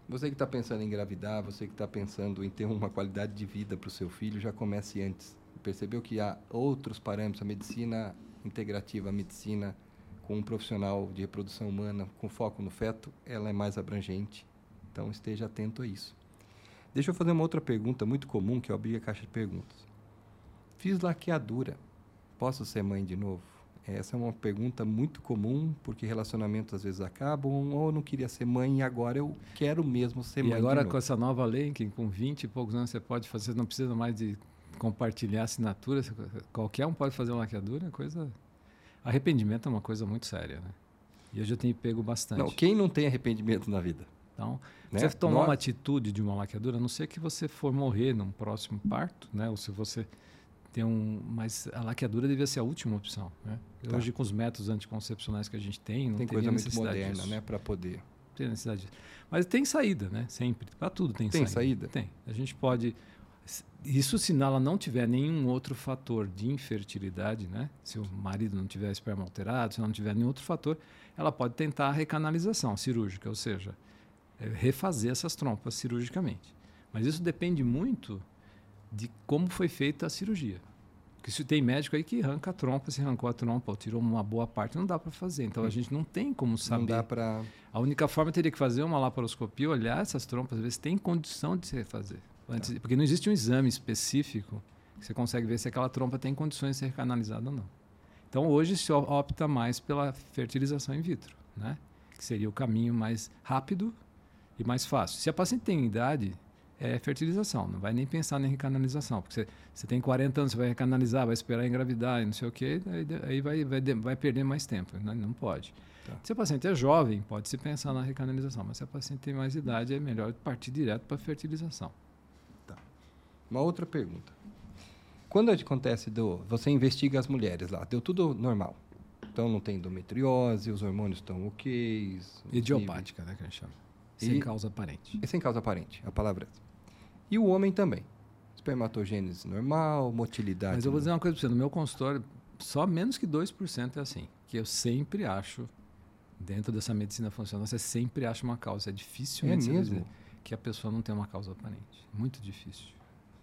Você que está pensando em engravidar, você que está pensando em ter uma qualidade de vida para o seu filho, já comece antes. Percebeu que há outros parâmetros, a medicina integrativa, a medicina com um profissional de reprodução humana com foco no feto, ela é mais abrangente. Então esteja atento a isso. Deixa eu fazer uma outra pergunta muito comum que eu abri a caixa de perguntas. Fiz laqueadura. Posso ser mãe de novo? Essa é uma pergunta muito comum, porque relacionamentos às vezes acabam, ou eu não queria ser mãe e agora eu quero mesmo ser e mãe. de agora com essa nova lei, que com 20 e poucos anos você pode fazer, não precisa mais de compartilhar assinaturas, qualquer um pode fazer uma laqueadura, é coisa... Arrependimento é uma coisa muito séria, né? E eu já tenho pego bastante. Não, quem não tem arrependimento na vida? Então, Né? você tomar Nós- uma atitude de uma laqueadura, a não ser que você for morrer num próximo parto, né? Ou se você tem um, mas a laqueadura devia ser a última opção, né? Tá. Hoje com os métodos anticoncepcionais que a gente tem, não tem coisa muito moderna, disso. né, para poder. Não tem necessidade disso. Mas tem saída, né? Sempre. Para tudo tem, Tem saída. saída? Tem. A gente pode isso se ela não tiver nenhum outro fator de infertilidade, né? Se o marido não tiver esperma alterado, se não tiver nenhum outro fator, ela pode tentar a recanalização cirúrgica, ou seja, é, refazer essas trompas cirurgicamente. Mas isso depende muito de como foi feita a cirurgia. Porque se tem médico aí que arranca a trompa, se arrancou a trompa ou tirou uma boa parte, não dá para fazer. Então a gente não tem como saber. Não dá para A única forma teria que fazer uma laparoscopia, olhar essas trompas, ver se tem condição de se refazer. Antes, Tá. Porque não existe um exame específico que você consegue ver se aquela trompa tem condições de ser canalizada ou não. Então hoje se opta mais pela fertilização in vitro, né? que seria o caminho mais rápido e mais fácil. Se a paciente tem idade, é fertilização, não vai nem pensar em recanalização, porque você, você tem 40 anos, você vai recanalizar, vai esperar engravidar e não sei o quê, aí, aí vai, vai, vai perder mais tempo, né? não pode. Tá. Se a paciente é jovem, pode se pensar na recanalização, mas se a paciente tem mais idade, é melhor partir direto para a fertilização. Uma outra pergunta. Quando acontece do. Você investiga as mulheres lá, deu tudo normal. Então não tem endometriose, os hormônios estão ok. Idiopática, né, que a gente chama. Sem E- causa aparente. É sem causa aparente, a palavra é essa. E o homem também. Espermatogênese normal, motilidade. Mas eu vou dizer uma coisa para você, no meu consultório, só menos que 2% é assim. Que eu sempre acho, dentro dessa medicina funcional, você sempre acha uma causa. É difícil É mesmo? que a pessoa não tenha uma causa aparente. Muito difícil.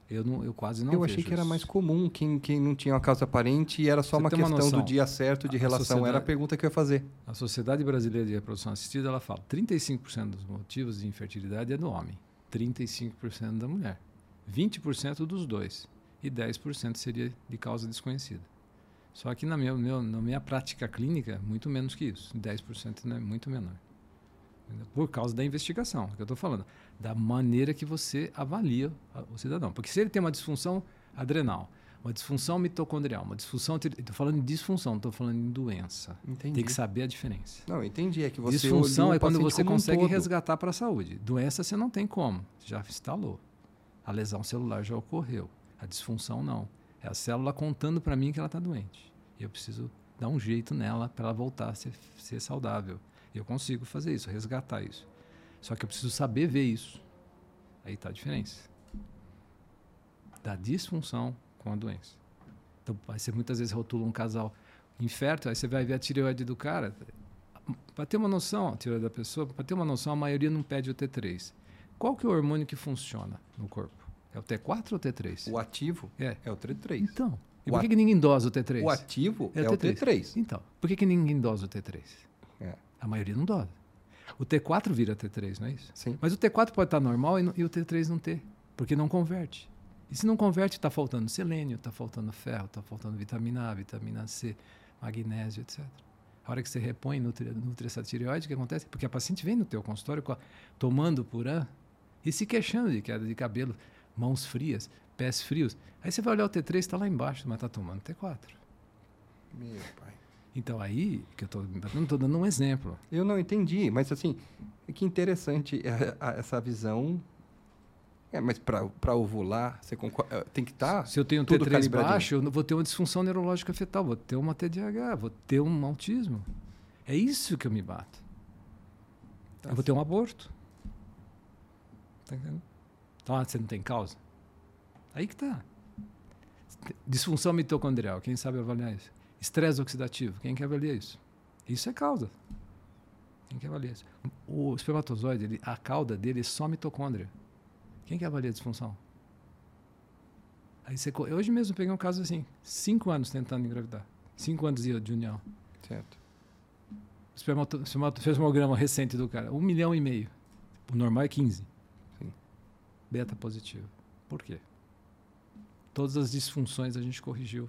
Eu, não, eu quase não eu achei que era isso. mais comum quem, quem não tinha uma causa aparente e era só Você uma tem uma questão do dia certo de a relação. Era a pergunta que eu ia fazer. A Sociedade Brasileira de Reprodução Assistida, ela fala 35% dos motivos de infertilidade é do homem, 35% da mulher, 20% dos dois e 10% seria de causa desconhecida. Só que na minha, na minha prática clínica, muito menos que isso, 10% é muito menor. Por causa da investigação, que eu estou falando, da maneira que você avalia o cidadão. Porque se ele tem uma disfunção adrenal, uma disfunção mitocondrial, uma disfunção. Estou falando em disfunção, não estou falando em doença. Entendi. Tem que saber a diferença. Não, entendi. É que você Disfunção é quando você um consegue todo. resgatar para a saúde. Doença você não tem como, já instalou. A lesão celular já ocorreu. A disfunção não. É a célula contando para mim que ela está doente. E eu preciso dar um jeito nela para ela voltar a ser, ser saudável. E eu consigo fazer isso, resgatar isso. Só que eu preciso saber ver isso. Aí está a diferença. Da disfunção com a doença. Então, vai ser muitas vezes rotula um casal infértil, aí você vai ver a tireoide do cara. Para ter uma noção, a tireoide da pessoa, para ter uma noção, a maioria não pede o T3. Qual que é o hormônio que funciona no corpo? É o T4 ou o T3? O ativo É. é o T3. Então, e O por que, que ninguém dosa o T3? O ativo é, É o o T3. T3. Então, por que, que ninguém dosa o T3? É. A maioria não dosa. O T4 vira T3, não é isso? Sim. Mas o T4 pode estar normal e, e o T3 não ter, porque não converte. E se não converte, está faltando selênio, está faltando ferro, está faltando vitamina A, vitamina C, magnésio, etc. A hora que você repõe, nutre, nutre essa tireoide, o que acontece? Porque a paciente vem no teu consultório tomando Puran e se queixando de queda de cabelo, mãos frias, pés frios. Aí você vai olhar o T3, está lá embaixo, mas está tomando T4. Meu pai. Então aí, que eu estou dando um exemplo. Eu não entendi, mas assim, que interessante é, essa visão. É, mas para ovular, você concorda, tem que estar. Se eu tenho um tudo T3 calibradinho. baixo, eu vou ter uma disfunção neurológica fetal, vou ter uma TDAH, vou ter um autismo. É isso que eu me bato. Tá eu vou ter um aborto. Tá entendendo? Então, ah, você não tem causa? Aí que tá. Disfunção mitocondrial, quem sabe avaliar isso? Estresse oxidativo, quem que avalia isso? Isso é causa. Quem que avalia isso? O espermatozoide, ele- a cauda dele é só mitocôndria. Quem que avalia a disfunção? Aí você, eu hoje mesmo peguei um caso assim, cinco anos tentando engravidar, cinco anos de, de união. Certo. Um hemograma recente do cara, um milhão e meio. O normal é 15. Sim. Beta positivo. Por quê? Todas as disfunções a gente corrigiu.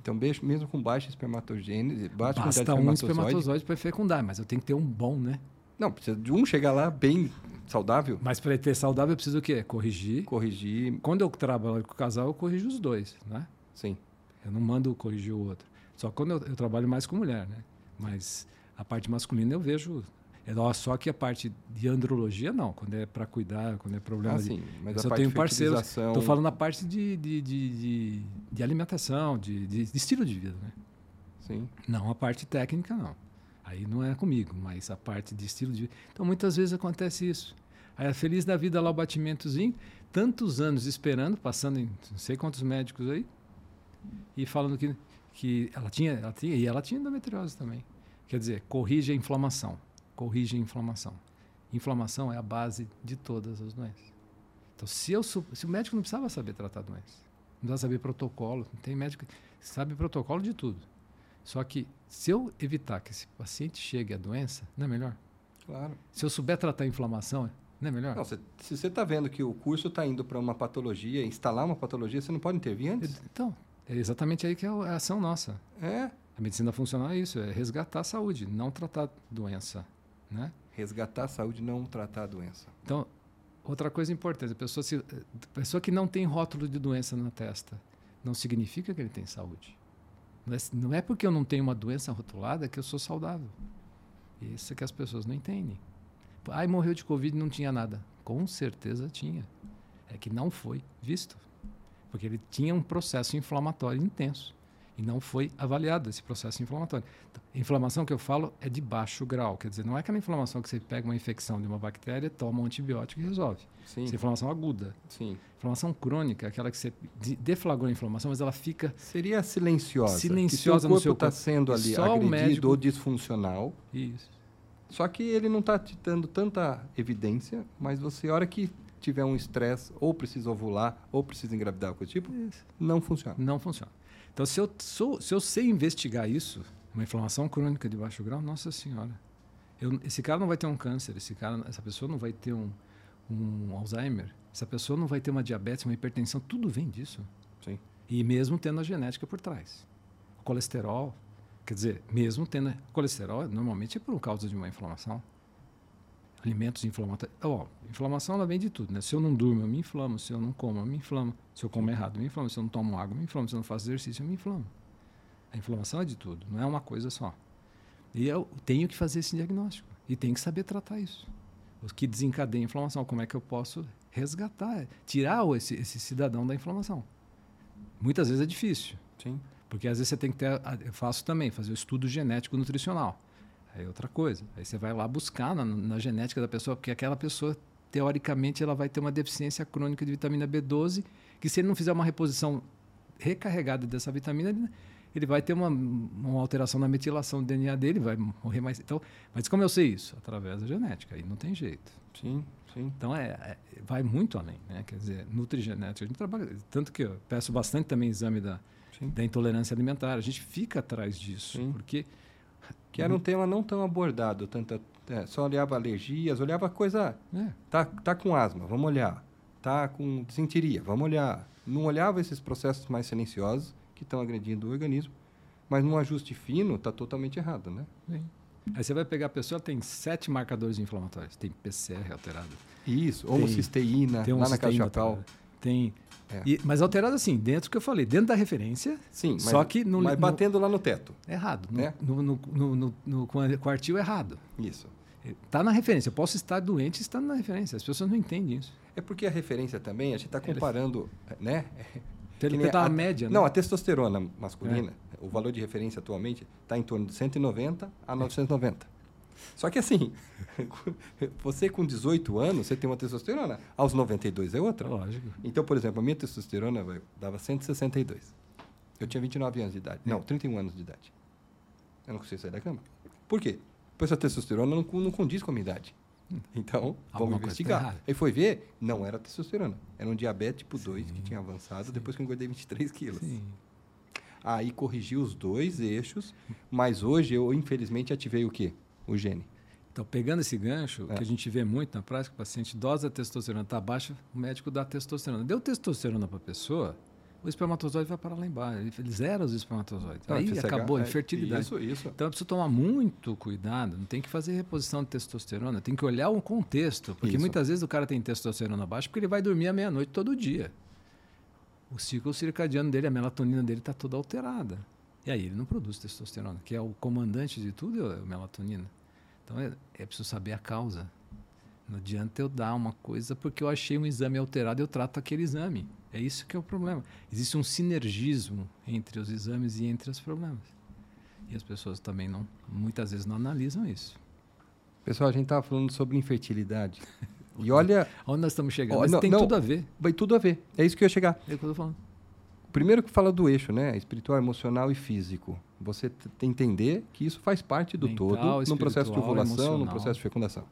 Então, mesmo com baixa espermatogênese, baixa quantidade Basta de um espermatozoide. espermatozoide para fecundar, mas eu tenho que ter um bom, né? Não, precisa de um chegar lá bem saudável, Mas para ter saudável eu preciso o quê? Corrigir. corrigir. Quando eu trabalho com o casal, eu corrijo os dois, né? Sim. Eu não mando corrigir o outro. Só quando eu, eu trabalho mais com mulher, né? Mas a parte masculina eu vejo. É só que a parte de andrologia, não. Quando é para cuidar, quando é problema Ah, de. sim. Mas a eu tenho de parceiros. Estou falando na parte de, de, de, de, de alimentação, de, de, de estilo de vida, né? Sim. Não a parte técnica, não. Aí não é comigo, mas a parte de estilo de vida. Então, muitas vezes acontece isso. Aí, a feliz da vida lá, o batimentozinho, tantos anos esperando, passando em não sei quantos médicos aí, e falando que, que ela tinha, ela tinha, e ela tinha endometriose também. Quer dizer, corrige a inflamação. Corrige a inflamação. Inflamação é a base de todas as doenças. Então, se, eu, se o médico não precisava saber tratar doenças, não precisava saber protocolo, tem médico que sabe protocolo de tudo. Só que se eu evitar que esse paciente chegue à doença, não é melhor? Claro. Se eu souber tratar a inflamação, não é melhor? Não, você- se você está vendo que o curso está indo para uma patologia, instalar uma patologia, você não pode intervir antes? Então, é exatamente aí que é a ação nossa. É. A medicina funcional é isso, é resgatar a saúde, não tratar doença, né? Resgatar a saúde, não tratar a doença. Então, outra coisa importante, a pessoa, se, a pessoa que não tem rótulo de doença na testa, não significa que ele tem saúde. Não é, não é porque eu não tenho uma doença rotulada que eu sou saudável. Isso é que as pessoas não entendem. Ai, morreu de Covid e não tinha nada. Com certeza tinha. É que não foi visto. Porque ele tinha um processo inflamatório intenso. E não foi avaliado esse processo inflamatório. Então, inflamação que eu falo é de baixo grau. Quer dizer, não é aquela inflamação que você pega uma infecção de uma bactéria, toma um antibiótico e resolve. Sim. Essa é inflamação aguda. Sim. Inflamação crônica, aquela que você de- deflagrou a inflamação, mas ela fica Seria silenciosa. Silenciosa que no seu seu corpo está corpo. sendo ali só agredido médico- ou disfuncional. isso. Só que ele não está te dando tanta evidência, mas você, a hora que tiver um estresse, ou precisa ovular, ou precisa engravidar, coisa tipo, Isso. não funciona. Não funciona. Então, se eu, sou, se eu sei investigar isso, uma inflamação crônica de baixo grau, nossa senhora. Eu, esse cara não vai ter um câncer, esse cara, essa pessoa não vai ter um, um Alzheimer, essa pessoa não vai ter uma diabetes, uma hipertensão, tudo vem disso. Sim. E mesmo tendo a genética por trás. Colesterol, quer dizer, mesmo tendo colesterol, normalmente é por causa de uma inflamação. Alimentos inflamatórios. Ó, inflamação ela vem de tudo, né? Se eu não durmo, eu me inflamo. Se eu não como, eu me inflamo. Se eu como errado, eu me inflamo. Se eu não tomo água, eu me inflamo. Se eu não faço exercício, eu me inflamo. A inflamação é de tudo, não é uma coisa só. E eu tenho que fazer esse diagnóstico. E tenho que saber tratar isso. O que desencadeia a inflamação, como é que eu posso resgatar, tirar esse, esse cidadão da inflamação. Muitas vezes é difícil. Sim. Porque às vezes você tem que ter. Eu faço também, fazer o estudo genético nutricional. É outra coisa. Aí você vai lá buscar na, na genética da pessoa, porque aquela pessoa, teoricamente, ela vai ter uma deficiência crônica de vitamina B12, que se ele não fizer uma reposição recarregada dessa vitamina, ele- ele vai ter uma, uma alteração na metilação do DNA dele, vai morrer mais. Então, mas como eu sei isso? Através da genética, aí não tem jeito. Sim, sim. Então é, é vai muito além, né? Quer dizer, nutrigenética, a gente trabalha, tanto que eu peço bastante também exame da, da intolerância alimentar. A gente fica atrás disso, sim. porque que era um tema não tão abordado, tanto é, só olhava alergias, olhava coisa, é. tá, tá com asma, vamos olhar, tá com desinteria, vamos olhar. Não olhava esses processos mais silenciosos que estão agredindo o organismo, mas num ajuste fino está totalmente errado, né? Sim. Aí você vai pegar a pessoa, tem sete marcadores inflamatórios. Tem PCR alterado. Isso, homocisteína, tem lá na casa Chapéu. Tem. É. E, mas alterado assim, dentro que eu falei, dentro da referência. Sim, mas, só que no, mas batendo no, lá no teto. Errado. No, é? no, no, no, no, no quartil errado. Isso. Está na referência. Eu posso estar doente estando na referência. As pessoas não entendem isso. É porque a referência também, a gente está comparando, Ele... né? Ele a, a média, né? Não, a testosterona masculina, é. o valor de referência atualmente está em torno de 190 a 990. Só que assim, você com 18 anos, você tem uma testosterona, aos 92 é outra. Lógico. Então, por exemplo, a minha testosterona vai, dava 162. Eu tinha 29 anos de idade. Não, 31 anos de idade. Eu não conseguia sair da cama. Por quê? Pois a testosterona não, não condiz com a minha idade. Então, vamos investigar. Aí foi ver, não era testosterona. Era um diabetes tipo sim, 2 que tinha avançado sim. depois que eu engordei 23 quilos. Sim. Aí corrigi os dois eixos, mas hoje eu, infelizmente, ativei o quê? O gene. Então, pegando esse gancho, é. que a gente vê muito na prática, o paciente dose da testosterona está baixa, o médico dá testosterona. Deu testosterona para a pessoa, o espermatozoide vai para lá embaixo. Ele zera os espermatozoides. Ah, Aí FSH, acabou a é, infertilidade. Isso, isso. Então, eu preciso tomar muito cuidado. Não tem que fazer reposição de testosterona. Tem que olhar o contexto. Porque isso. muitas vezes o cara tem testosterona baixa porque ele vai dormir à meia-noite todo dia. O ciclo circadiano dele, a melatonina dele está toda alterada. E aí ele não produz testosterona, que é o comandante de tudo, é a melatonina. Então, é, é preciso saber a causa. Não adianta eu dar uma coisa porque eu achei um exame alterado, eu trato aquele exame. É isso que é o problema. Existe um sinergismo entre os exames e entre os problemas. E as pessoas também não, muitas vezes não analisam isso. Pessoal, a gente estava falando sobre infertilidade. E olha. Onde nós estamos chegando? Mas não, tem não, tudo a ver. Vai tudo a ver. É isso que eu ia chegar. É o que eu estou falando. Primeiro que fala do eixo, né? Espiritual, emocional e físico. Você que entender que isso faz parte do Mental, todo no processo de ovulação, no processo de fecundação.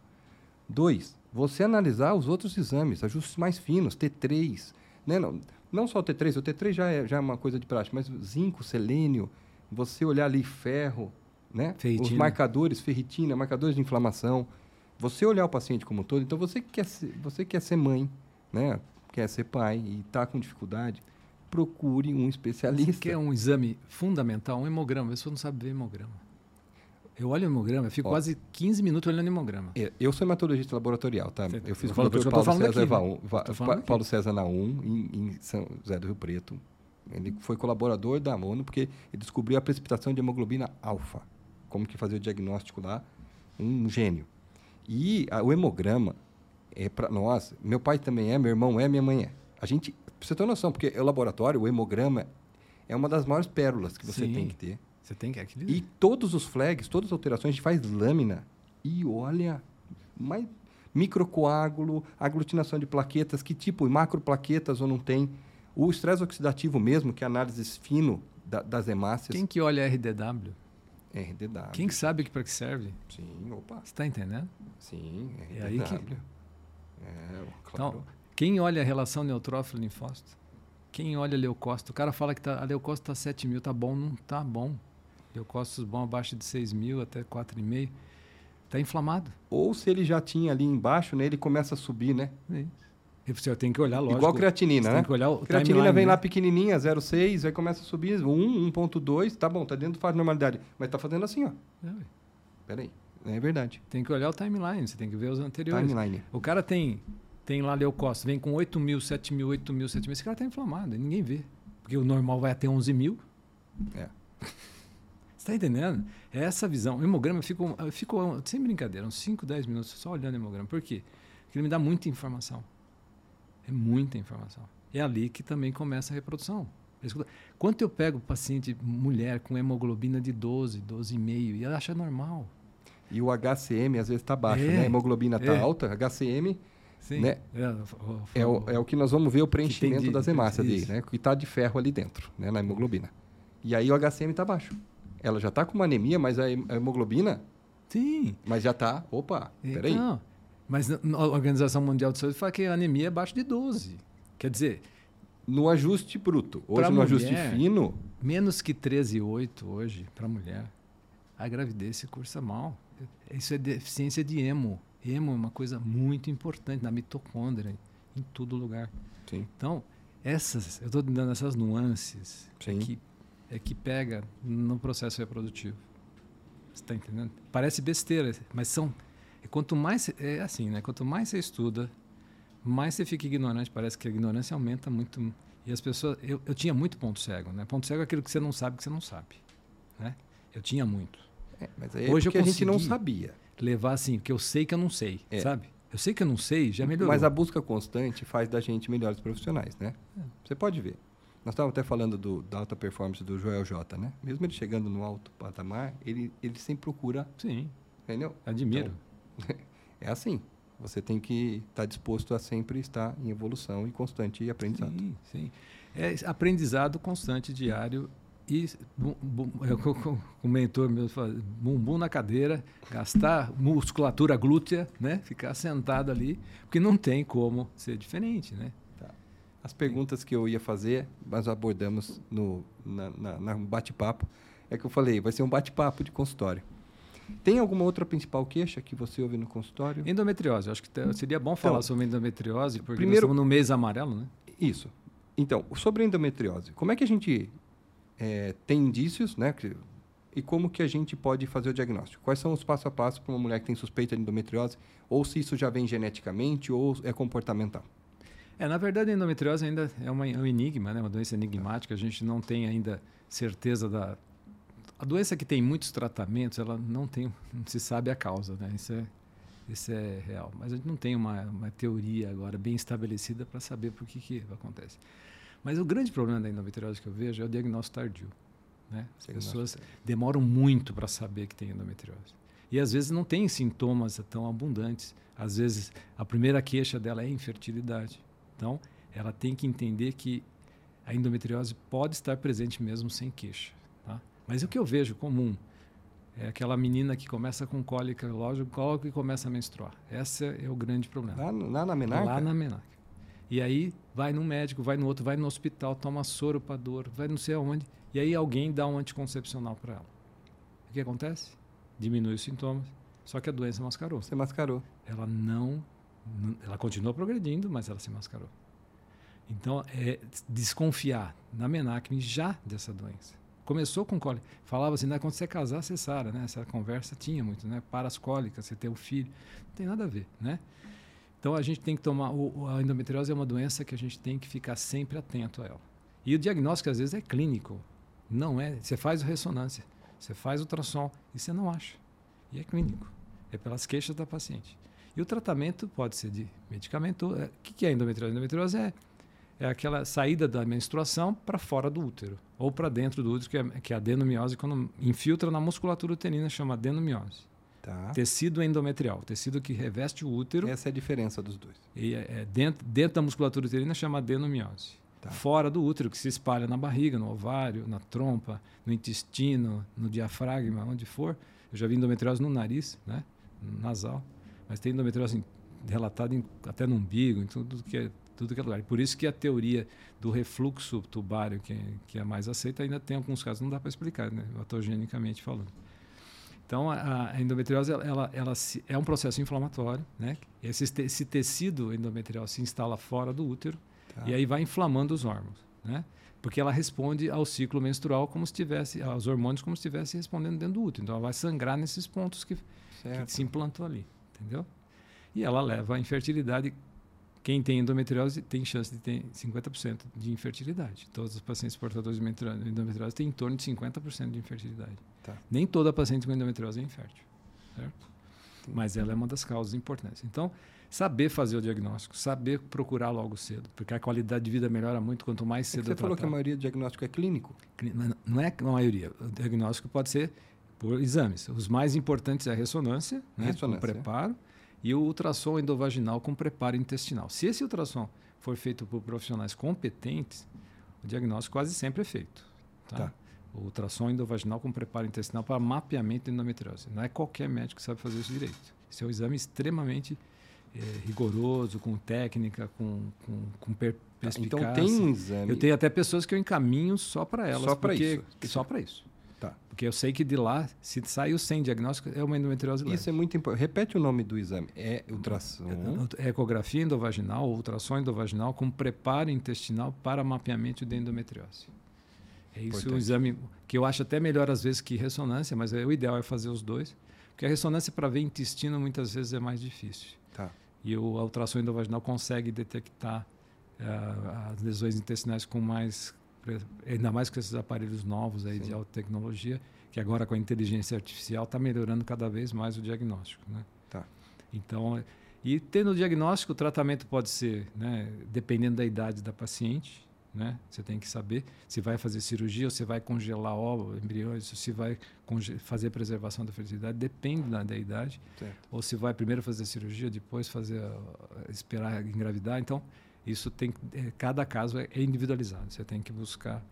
Dois, você analisar os outros exames, ajustes mais finos, T3. Né? Não, não só o T3, o T3 já é, já é uma coisa de prática, mas zinco, selênio, você olhar ali ferro, né? os marcadores, ferritina, marcadores de inflamação. Você olhar o paciente como um todo. Então, você quer ser, você quer ser mãe, né? quer ser pai e está com dificuldade, procure um especialista. Você quer um exame fundamental, um hemograma. Você não sabe ver hemograma. Eu olho o hemograma, eu fico Ó, quase 15 minutos olhando o hemograma. É, eu sou hematologista laboratorial, tá? Você eu fiz o Dr. Paulo César, aqui, né? Paulo César na UM, em, em, São José do Rio Preto. Ele foi colaborador da ONU porque ele descobriu a precipitação de hemoglobina alfa. Como que fazer o diagnóstico lá. Um gênio. E a, o hemograma é para nós, meu pai também é, meu irmão é, minha mãe é. A gente, pra você ter noção, porque o laboratório, o hemograma, é uma das maiores pérolas que você Sim. tem que ter. Você tem que aquele... E todos os flags, todas as alterações, a gente faz lâmina. E olha, mas microcoágulo, aglutinação de plaquetas, que tipo, macroplaquetas ou não tem. O estresse oxidativo mesmo, que é análise fino da, das hemácias. Quem que olha RDW? RDW. Quem que sabe para que serve? Sim, opa. Você está entendendo? Sim, RDW. É aí que... É, claro. Então, quem olha a relação neutrófilo-linfócito? Quem olha leucócito? O cara fala que tá, a leucócito está 7 mil, tá bom, não tá bom. Leucócitos bom abaixo de 6 mil até 4,5. Está inflamado. Ou se ele já tinha ali embaixo, né, ele começa a subir, né? É e você tem que olhar, lógico. Igual creatinina, né? Tem que olhar o creatinina vem né? lá pequenininha, 0,6, aí começa a subir 1, 1,2, tá bom, tá dentro do fase de normalidade. Mas tá fazendo assim, ó. É, Peraí, é verdade. Tem que olhar o timeline, você tem que ver os anteriores. Timeline. O cara tem, tem lá leucócito, vem com 8 mil, 7 mil, 8 mil, 7 mil. Esse cara tá inflamado, ninguém vê. Porque o normal vai até 11 mil. É. Você está entendendo? É essa visão. O hemograma, eu fico, eu fico sem brincadeira, uns 5, 10 minutos só olhando o hemograma. Por quê? Porque ele me dá muita informação. É muita informação. É ali que também começa a reprodução. Quanto eu pego paciente mulher com hemoglobina de 12, 12,5 e ela acha normal. E o HCM às vezes está baixo, é, né? A hemoglobina está é. alta, HCM Sim. Né? É, o, é, o, é o que nós vamos ver o preenchimento de, das hemácias dele, né? Que está de ferro ali dentro, né? na hemoglobina. E aí o HCM está baixo. Ela já está com uma anemia, mas a hemoglobina. Sim. Mas já está. Opa, peraí. Não. Mas a Organização Mundial de Saúde fala que a anemia é abaixo de 12. Quer dizer. No ajuste bruto. Hoje, no mulher, ajuste fino. Menos que 13,8 hoje para mulher. A gravidez se cursa mal. Isso é deficiência de hemo. Hemo é uma coisa muito importante na mitocôndria, em todo lugar. Sim. Então, essas, eu estou dando essas nuances é que, é que pega no processo reprodutivo. Você está entendendo? Parece besteira, mas são. Quanto mais. É assim, né? Quanto mais você estuda, mais você fica ignorante. Parece que a ignorância aumenta muito. E as pessoas. Eu, eu tinha muito ponto cego, né? Ponto cego é aquilo que você não sabe que você não sabe. Né? Eu tinha muito. É, mas aí é Hoje eu a gente não sabia. Levar assim, que eu sei que eu não sei, é. sabe? Eu sei que eu não sei, já melhorou. Mas a busca constante faz da gente melhores profissionais, né? É. Você pode ver. Nós estávamos até falando do, da alta performance do Joel J, né? Mesmo ele chegando no alto patamar, ele, ele sempre procura. Sim. Entendeu? Admiro. Então, é assim. Você tem que estar tá disposto a sempre estar em evolução e constante aprendizado. Sim, sim. É aprendizado constante, diário e bum, bum, mentor meu bumbum na cadeira, gastar musculatura glútea, né? Ficar sentado ali, porque não tem como ser diferente, né? Tá. As perguntas que eu ia fazer, nós abordamos no na, na, na bate-papo, é que eu falei, vai ser um bate-papo de consultório. Tem alguma outra principal queixa que você ouve no consultório? Endometriose. Acho que seria bom falar então, sobre endometriose, porque primeiro, estamos no mês amarelo, né? Isso. Então, sobre endometriose, como é que a gente é, tem indícios, né? E como que a gente pode fazer o diagnóstico? Quais são os passo a passo para uma mulher que tem suspeita de endometriose? Ou se isso já vem geneticamente ou é comportamental? É, na verdade, a endometriose ainda é uma, é um enigma, né? uma doença enigmática. A gente não tem ainda certeza da... A doença que tem muitos tratamentos, ela não tem, não se sabe a causa, né? Isso é, isso é real. Mas a gente não tem uma, uma teoria agora bem estabelecida para saber por que, que acontece. Mas o grande problema da endometriose que eu vejo é o diagnóstico tardio. Né? As pessoas demoram muito para saber que tem endometriose. E às vezes não tem sintomas tão abundantes. Às vezes a primeira queixa dela é infertilidade. Então, ela tem que entender que a endometriose pode estar presente mesmo sem queixa. Tá? Mas o que eu vejo comum é aquela menina que começa com cólica, lógico, cólica e começa a menstruar. Esse é o grande problema. Lá, lá na menarca? Lá na menarca. E aí vai no médico, vai no outro, vai no hospital, toma soro para dor, vai não sei aonde. E aí alguém dá um anticoncepcional para ela. O que acontece? Diminui os sintomas, só que a doença mascarou. Você mascarou. Ela não, ela continua progredindo, mas ela se mascarou. Então, é desconfiar na menacme já dessa doença. Começou com cólica. Falava assim, né, quando você casar, você sara, né? Essa conversa tinha muito, né? Para as cólicas, você ter o um filho. Não tem nada a ver, né? Então a gente tem que tomar. O, a endometriose é uma doença que a gente tem que ficar sempre atento a ela. E o diagnóstico às vezes é clínico. Não é. Você faz ressonância, você faz ultrassom e você não acha. E é clínico. É pelas queixas da paciente. E o tratamento pode ser de medicamento. É, o que é endometriose? Endometriose é, é aquela saída da menstruação para fora do útero. Ou para dentro do útero, que é, que é a adenomiose, quando infiltra na musculatura uterina, chama adenomiose. Tá. Tecido endometrial, tecido que reveste o útero. Essa é a diferença dos dois. E é, é dentro, dentro da musculatura uterina chama adenomiose. Tá. Fora do útero, que se espalha na barriga, no ovário, na trompa, no intestino, no diafragma, onde for. Eu já vi endometriose no nariz, né? No nasal. Mas tem endometriose relatada em, até no umbigo, em tudo que é tudo que é lugar. Por isso que a teoria do refluxo tubário, que, que é mais aceita, ainda tem alguns casos, não dá para explicar, né? autogenicamente falando. Então, a, endometriose ela, ela, ela se, é um processo inflamatório, né? Esse, esse tecido endometrial se instala fora do útero tá. e aí vai inflamando os órgãos, né? Porque ela responde ao ciclo menstrual como se tivesse, aos hormônios como se estivesse respondendo dentro do útero. Então, ela vai sangrar nesses pontos que, que se implantou ali, entendeu? E ela leva à infertilidade quem tem endometriose tem chance de ter 50% de infertilidade. Todos os pacientes portadores de endometriose têm em torno de 50% de infertilidade. Tá. Nem toda paciente com endometriose é infértil, certo? Mas ela é uma das causas importantes. Então, saber fazer o diagnóstico, saber procurar logo cedo, porque a qualidade de vida melhora muito quanto mais cedo é Você falou que a maioria do diagnóstico é clínico? Não é a maioria. O diagnóstico pode ser por exames. Os mais importantes é a ressonância, né, ressonância. o preparo e o ultrassom endovaginal com preparo intestinal. Se esse ultrassom for feito por profissionais competentes, o diagnóstico quase sempre é feito. Tá? tá. o ultrassom endovaginal com preparo intestinal para mapeamento de endometriose. Não é qualquer médico que sabe fazer isso direito. Isso é um exame extremamente é, rigoroso, com técnica, com, com, com per perspicácia. Então tem um exame. Eu tenho até pessoas que eu encaminho só para elas. Só para isso? Só para isso. Porque eu sei que de lá, se saiu sem diagnóstico, é uma endometriose leve. Isso é muito importante. Repete o nome do exame. É ultrassom. É, ecografia endovaginal ou ultrassom endovaginal com preparo intestinal para mapeamento de endometriose. É isso Importante. um exame que eu acho até melhor às vezes que ressonância, mas é, o ideal é fazer os dois. Porque a ressonância para ver intestino muitas vezes é mais difícil. Tá. E o, a ultrassom endovaginal consegue detectar uh, as lesões intestinais com mais ainda mais com esses aparelhos novos aí de alta tecnologia, que agora com a inteligência artificial está melhorando cada vez mais o diagnóstico, né? Tá. Então, e tendo o diagnóstico, o tratamento pode ser, né, dependendo da idade da paciente, né? Você tem que saber se vai fazer cirurgia, ou se vai congelar óvulos, embriões, se vai fazer preservação da fertilidade, depende da, da idade. Certo. Ou se vai primeiro fazer cirurgia, depois fazer esperar engravidar. Então, isso tem é, cada caso é individualizado. Você tem que buscar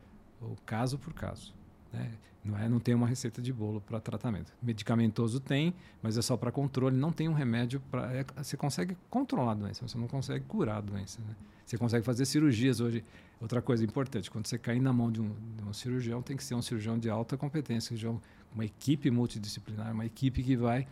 o caso por caso. Né? Não é, não tem uma receita de bolo para tratamento. Medicamentoso tem, mas é só para controle. Não tem um remédio para. É, você consegue controlar a doença, você não consegue curar a doença. Né? Você consegue fazer cirurgias hoje. Outra coisa importante, quando você cair na mão de um, de um cirurgião, tem que ser um cirurgião de alta competência, uma equipe multidisciplinar, uma equipe que vai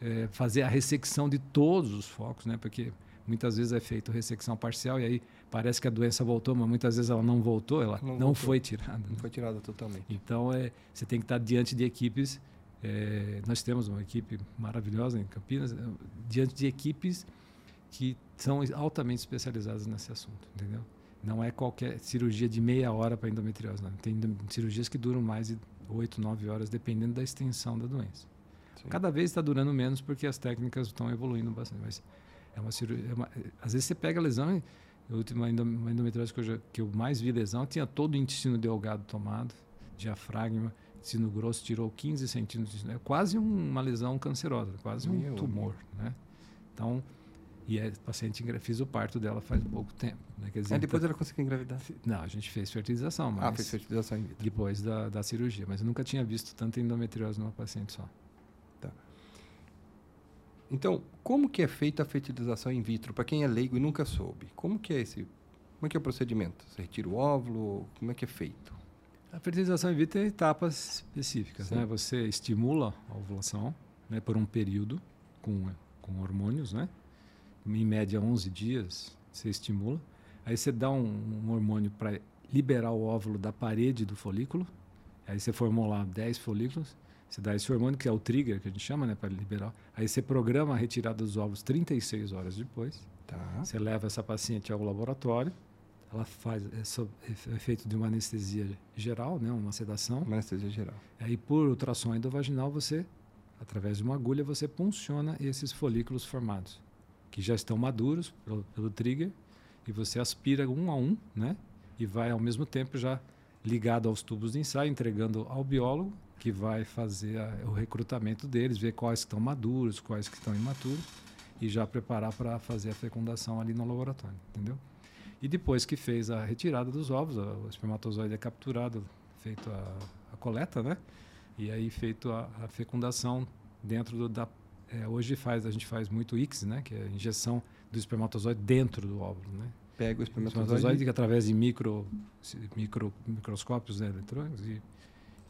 é, fazer a ressecção de todos os focos, né? Porque Muitas vezes é feito ressecção parcial e aí parece que a doença voltou, mas muitas vezes ela não voltou, ela não, não foi tirada. Não né? foi tirada totalmente. Então é, você tem que estar diante de equipes. É, nós temos uma equipe maravilhosa em Campinas, é, diante de equipes que são altamente especializadas nesse assunto, entendeu? Não é qualquer cirurgia de meia hora para endometriose, não. Tem cirurgias que duram mais de 8, 9 horas, dependendo da extensão da doença. Sim. Cada vez está durando menos porque as técnicas estão evoluindo bastante, mas é uma cirurgia. É uma, às vezes você pega a lesão e. A última endometriose que eu, já, que eu mais vi lesão tinha todo o intestino delgado tomado, diafragma, intestino grosso, tirou 15 centímetros. É quase uma lesão cancerosa, quase Meu um tumor. Né? Então, e a paciente fiz o parto dela faz pouco tempo. Né? Quer dizer, depois então, ela conseguiu engravidar? Não, a gente fez fertilização. Mas ah, fez fertilização in vitro. Depois da, da cirurgia. Mas eu nunca tinha visto tanta endometriose numa paciente só. Então, como que é feita a fertilização in vitro? Para quem é leigo e nunca soube, como que é esse? Como é que é o procedimento? Você retira o óvulo? Como é que é feito? A fertilização in vitro tem etapas específicas, né? Você estimula a ovulação, né, por um período com com hormônios, né? Em média 11 dias você estimula. Aí você dá um, um hormônio para liberar o óvulo da parede do folículo. Aí você formou lá 10 folículos. Você dá esse hormônio, que é o trigger, que a gente chama, né, para liberar. Aí você programa a retirada dos ovos 36 horas depois. Tá. Você leva essa paciente ao laboratório. Ela faz é, é feito de uma anestesia geral, né, uma sedação. Uma anestesia geral. Aí por ultrassom endovaginal você, através de uma agulha, você punciona esses folículos formados, que já estão maduros pelo, pelo trigger, e você aspira um a um, né, e vai ao mesmo tempo já ligado aos tubos de ensaio, entregando ao biólogo que vai fazer a, o recrutamento deles, ver quais estão maduros, quais que estão imaturos e já preparar para fazer a fecundação ali no laboratório, entendeu? E depois que fez a retirada dos ovos, o espermatozoide é capturado, feito a, a coleta, né? E aí feito a, a fecundação dentro do, da é, hoje faz a gente faz muito ICS, né? Que é a injeção do espermatozoide dentro do óvulo, né? Pega o espermatozoide, o espermatozoide através de micro, micro microscópios né, eletrônicos e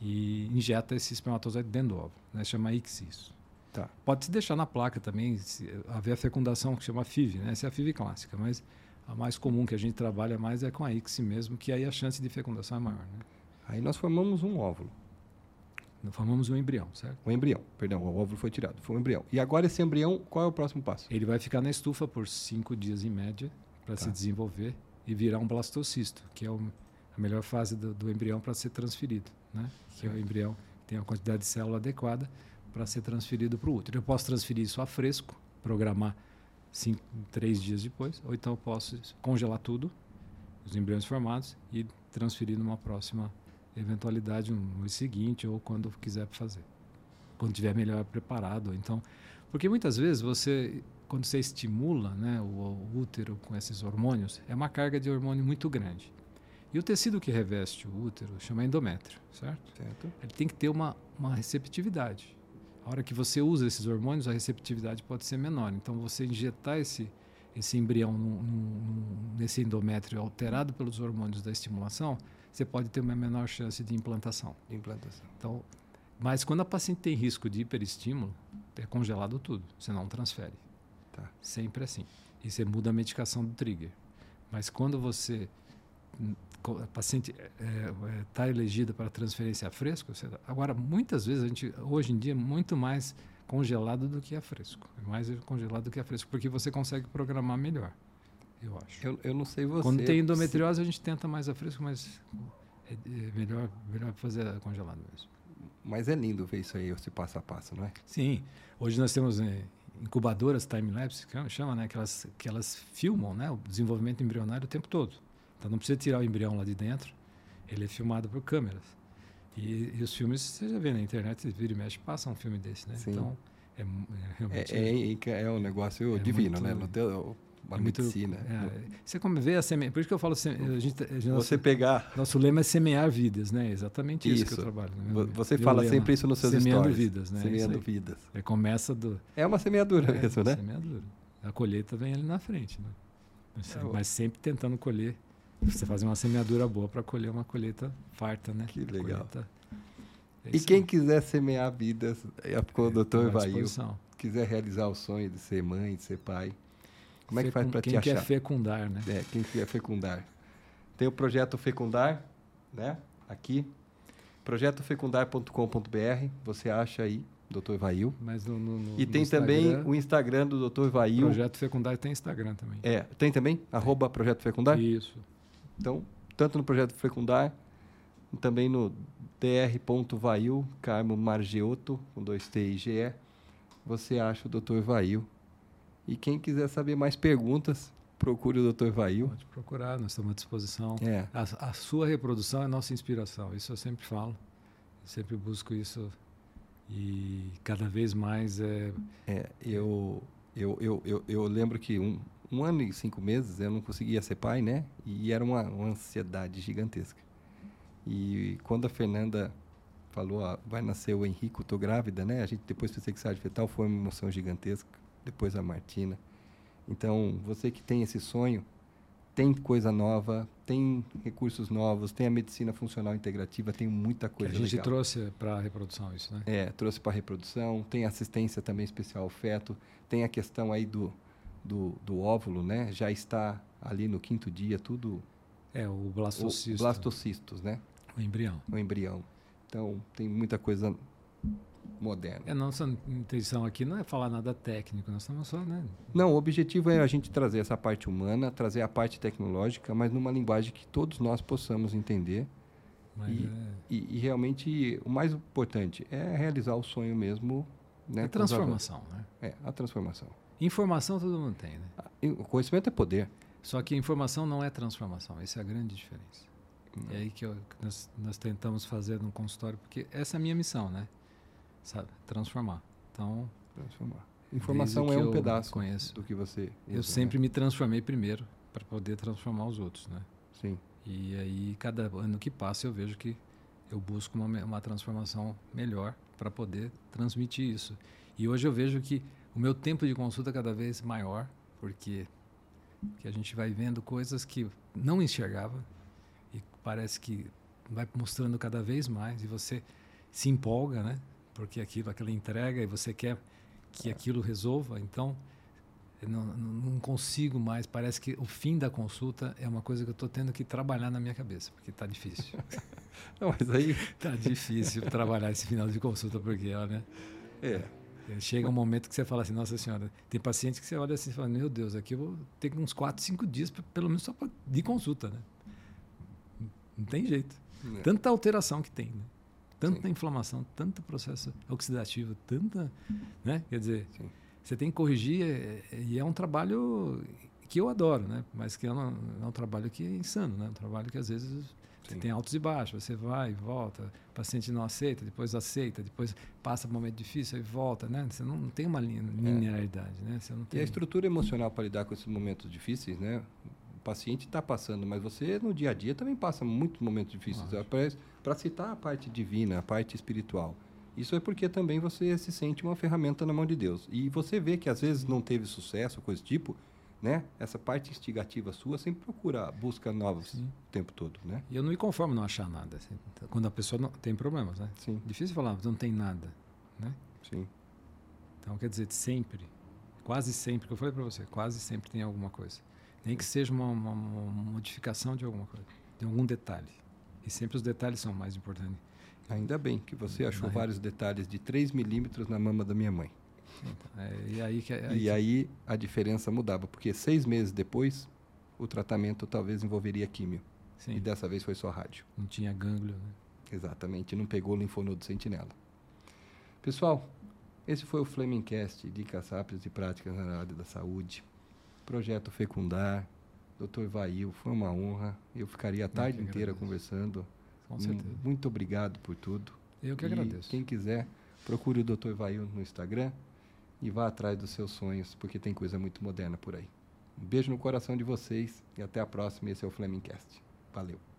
e injeta esse espermatozoide dentro do óvulo, né? chama ICSIS. Tá. Pode se deixar na placa também, se haver a fecundação que chama FIV, né? essa é a FIV clássica, mas a mais comum que a gente trabalha mais é com a ICSI mesmo, que aí a chance de fecundação é maior. Né? Aí nós formamos um óvulo. Nós formamos um embrião, certo? Um embrião, perdão, o óvulo foi tirado, foi um embrião. E agora esse embrião, qual é o próximo passo? Ele vai ficar na estufa por cinco dias em média para tá. se desenvolver e virar um blastocisto, que é o, a melhor fase do, do embrião para ser transferido né? que é o embrião tem a quantidade de célula adequada para ser transferido para o útero. Eu posso transferir isso a fresco, programar cinco, três dias depois, ou então eu posso congelar tudo, os embriões formados, e transferir numa próxima eventualidade, um mês seguinte, ou quando quiser fazer. Quando estiver melhor preparado. Então, porque muitas vezes você, quando você estimula né, o, o útero com esses hormônios, é uma carga de hormônio muito grande. E o tecido que reveste o útero chama endométrio, certo? Certo. Ele tem que ter uma, uma receptividade. A hora que você usa esses hormônios, a receptividade pode ser menor. Então, você injetar esse, esse embrião num, num, nesse endométrio alterado pelos hormônios da estimulação, você pode ter uma menor chance de implantação. De implantação. Então, mas quando a paciente tem risco de hiperestímulo, é congelado tudo, você não transfere. Tá. Sempre assim. E você muda a medicação do trigger. Mas quando você a paciente está é, é, tá elegida para transferência a fresco, agora muitas vezes a gente hoje em dia é muito mais congelado do que a fresco, é mais congelado do que a fresco, porque você consegue programar melhor, eu acho. Eu, eu não sei você. Quando tem endometriose a gente tenta mais a fresco, mas é, é melhor melhor fazer congelado mesmo. Mas é lindo ver isso aí, esse passo a passo, não é? Sim. Hoje nós temos é, incubadoras time-lapse, que chama, né? Que elas, que elas filmam né? o desenvolvimento embrionário o tempo todo. Então não precisa tirar o embrião lá de dentro, ele é filmado por câmeras. E, e os filmes, você já vê na internet, vira e mexe, passa um filme desse, né? Sim. Então, é, é realmente... É, é, é um negócio é divino, muito, né? No teu, a é medicina. Muito, é, você como vê a semente, por isso que eu falo, a gente, a gente, você nosso, pegar. Nosso lema é semear vidas, né? Exatamente isso, isso que eu trabalho. Né? Você fala lema, sempre isso nos seus semeando stories. vidas, né? Semeando vidas. É, começa do. É uma semeadura é, mesmo, né? Semeadura. A colheita vem ali na frente, né? Mas, é, mas sempre tentando colher você fazer uma semeadura boa para colher uma colheita farta, né? Que legal. Colheita, é e quem aí. quiser semear vidas, é com o doutor Evail, quiser realizar o sonho de ser mãe, de ser pai, como é que faz para te achar? Quem quer fecundar, né? É, quem quer fecundar. Tem o projeto Fecundar, né? Aqui, projetofecundar.com.br, você acha aí, doutor Evail. Mas no, no, no e tem também o Instagram do doutor Evail. Projeto Fecundar tem Instagram também. É, tem também? Tem. Arroba Projeto Fecundar? Isso. Então, tanto no projeto Fecundar, também no dr.vail, Carmo Margeotto, com dois T e GE, você acha o Dr. Vail. E quem quiser saber mais perguntas, procure o Dr. Vail. Pode procurar, nós estamos à disposição. É. A, a, sua reprodução é nossa inspiração, isso eu sempre falo. Sempre busco isso e cada vez mais é... é eu, eu, eu, eu, eu lembro que um, um ano e cinco meses eu não conseguia ser pai, né? E era uma, uma ansiedade gigantesca. E quando a Fernanda falou, ah, vai nascer o Henrico, tô grávida, né? A gente depois fez sexualidade fetal, foi uma emoção gigantesca. Depois a Martina. Então, você que tem esse sonho, tem coisa nova, tem recursos novos, tem a medicina funcional integrativa, tem muita coisa A gente legal. trouxe para a reprodução isso, né? É, trouxe para a reprodução, tem assistência também especial ao feto, tem a questão aí do do, do óvulo, né? Já está ali no quinto dia, tudo. É, o blastocisto. O blastocistos, né? O embrião. O embrião. Então, tem muita coisa moderna. É, nossa intenção aqui não é falar nada técnico, nós estamos só, né? Não, o objetivo é a gente trazer essa parte humana, trazer a parte tecnológica, mas numa linguagem que todos nós possamos entender. E, é... e, e, realmente, o mais importante é realizar o sonho mesmo. Né, a transformação, né? É, a transformação. Informação todo mundo tem, né? Ah, o conhecimento é poder. Só que informação não é transformação. Essa é a grande diferença. Não. É aí que eu, nós, nós, tentamos fazer no consultório, porque essa é a minha missão, né? Sabe? Transformar. Então. Transformar. Informação é um pedaço conheço. do que você. Usa, eu sempre né? me transformei primeiro para poder transformar os outros, né? Sim. E aí, cada ano que passa, eu vejo que eu busco uma, uma transformação melhor para poder transmitir isso. E hoje eu vejo que o meu tempo de consulta é cada vez maior, porque, porque a gente vai vendo coisas que não enxergava e parece que vai mostrando cada vez mais e você se empolga, né? Porque aquilo, aquela entrega e você quer que aquilo resolva. Então, não, não, consigo mais. Parece que o fim da consulta é uma coisa que eu estou tendo que trabalhar na minha cabeça, porque está difícil. não, mas aí está difícil trabalhar esse final de consulta porque, olha. É. Chega um momento que você fala assim, nossa senhora, tem pacientes que você olha assim e fala, meu Deus, aqui eu vou ter uns 4, 5 dias, pelo menos só pra, de consulta, né? Não tem jeito. É. Tanta alteração que tem, né? Tanta Sim. inflamação, tanto processo oxidativo, tanta, né? Quer dizer, Sim. você tem que corrigir é, é, e é um trabalho que eu adoro, né? Mas que é um, é um trabalho que é insano, né? Um trabalho que às vezes você tem altos e baixos, você vai e volta, o paciente não aceita, depois aceita, depois passa por um momento difícil e volta, né? Você não, tem uma linha, linearidade, é. né? Você não tem... E a estrutura emocional para lidar com esses momentos difíceis, né? paciente está passando, mas você no dia a dia também passa muitos momentos difíceis. Para citar a parte divina, a parte espiritual. Isso é porque também você se sente uma ferramenta na mão de Deus. E você vê que às vezes não teve sucesso, coisa do tipo, né? Essa parte instigativa sua sempre procura busca novas Sim. o tempo todo, né? E eu não me conformo não achar nada. Assim, quando a pessoa não tem problemas, né? Sim. Difícil falar, não tem nada, né? Sim. Então quer dizer, sempre, quase sempre, que eu falei para você, quase sempre tem alguma coisa. Nem que seja uma, uma, uma modificação de alguma coisa, de algum detalhe. E sempre os detalhes são mais importantes. Ainda bem que você achou vários detalhes de 3 milímetros na mama da minha mãe. É, e aí, que, aí, e aí a diferença mudava, porque seis meses depois o tratamento talvez envolveria químio. Sim. E dessa vez foi só rádio. Não tinha gânglio, né? Exatamente, não pegou o linfonodo sentinela. Pessoal, esse foi o Flemingcast, dicas rápidas e práticas na área da saúde. Projeto Fecundar, Dr. Vail, foi uma honra. Eu ficaria a tarde inteira conversando. Com certeza. Muito obrigado por tudo. Eu que e agradeço. Quem quiser, procure o Dr. Vail no Instagram e vá atrás dos seus sonhos, porque tem coisa muito moderna por aí. Um beijo no coração de vocês e até a próxima. Esse é o Flemingcast. Valeu.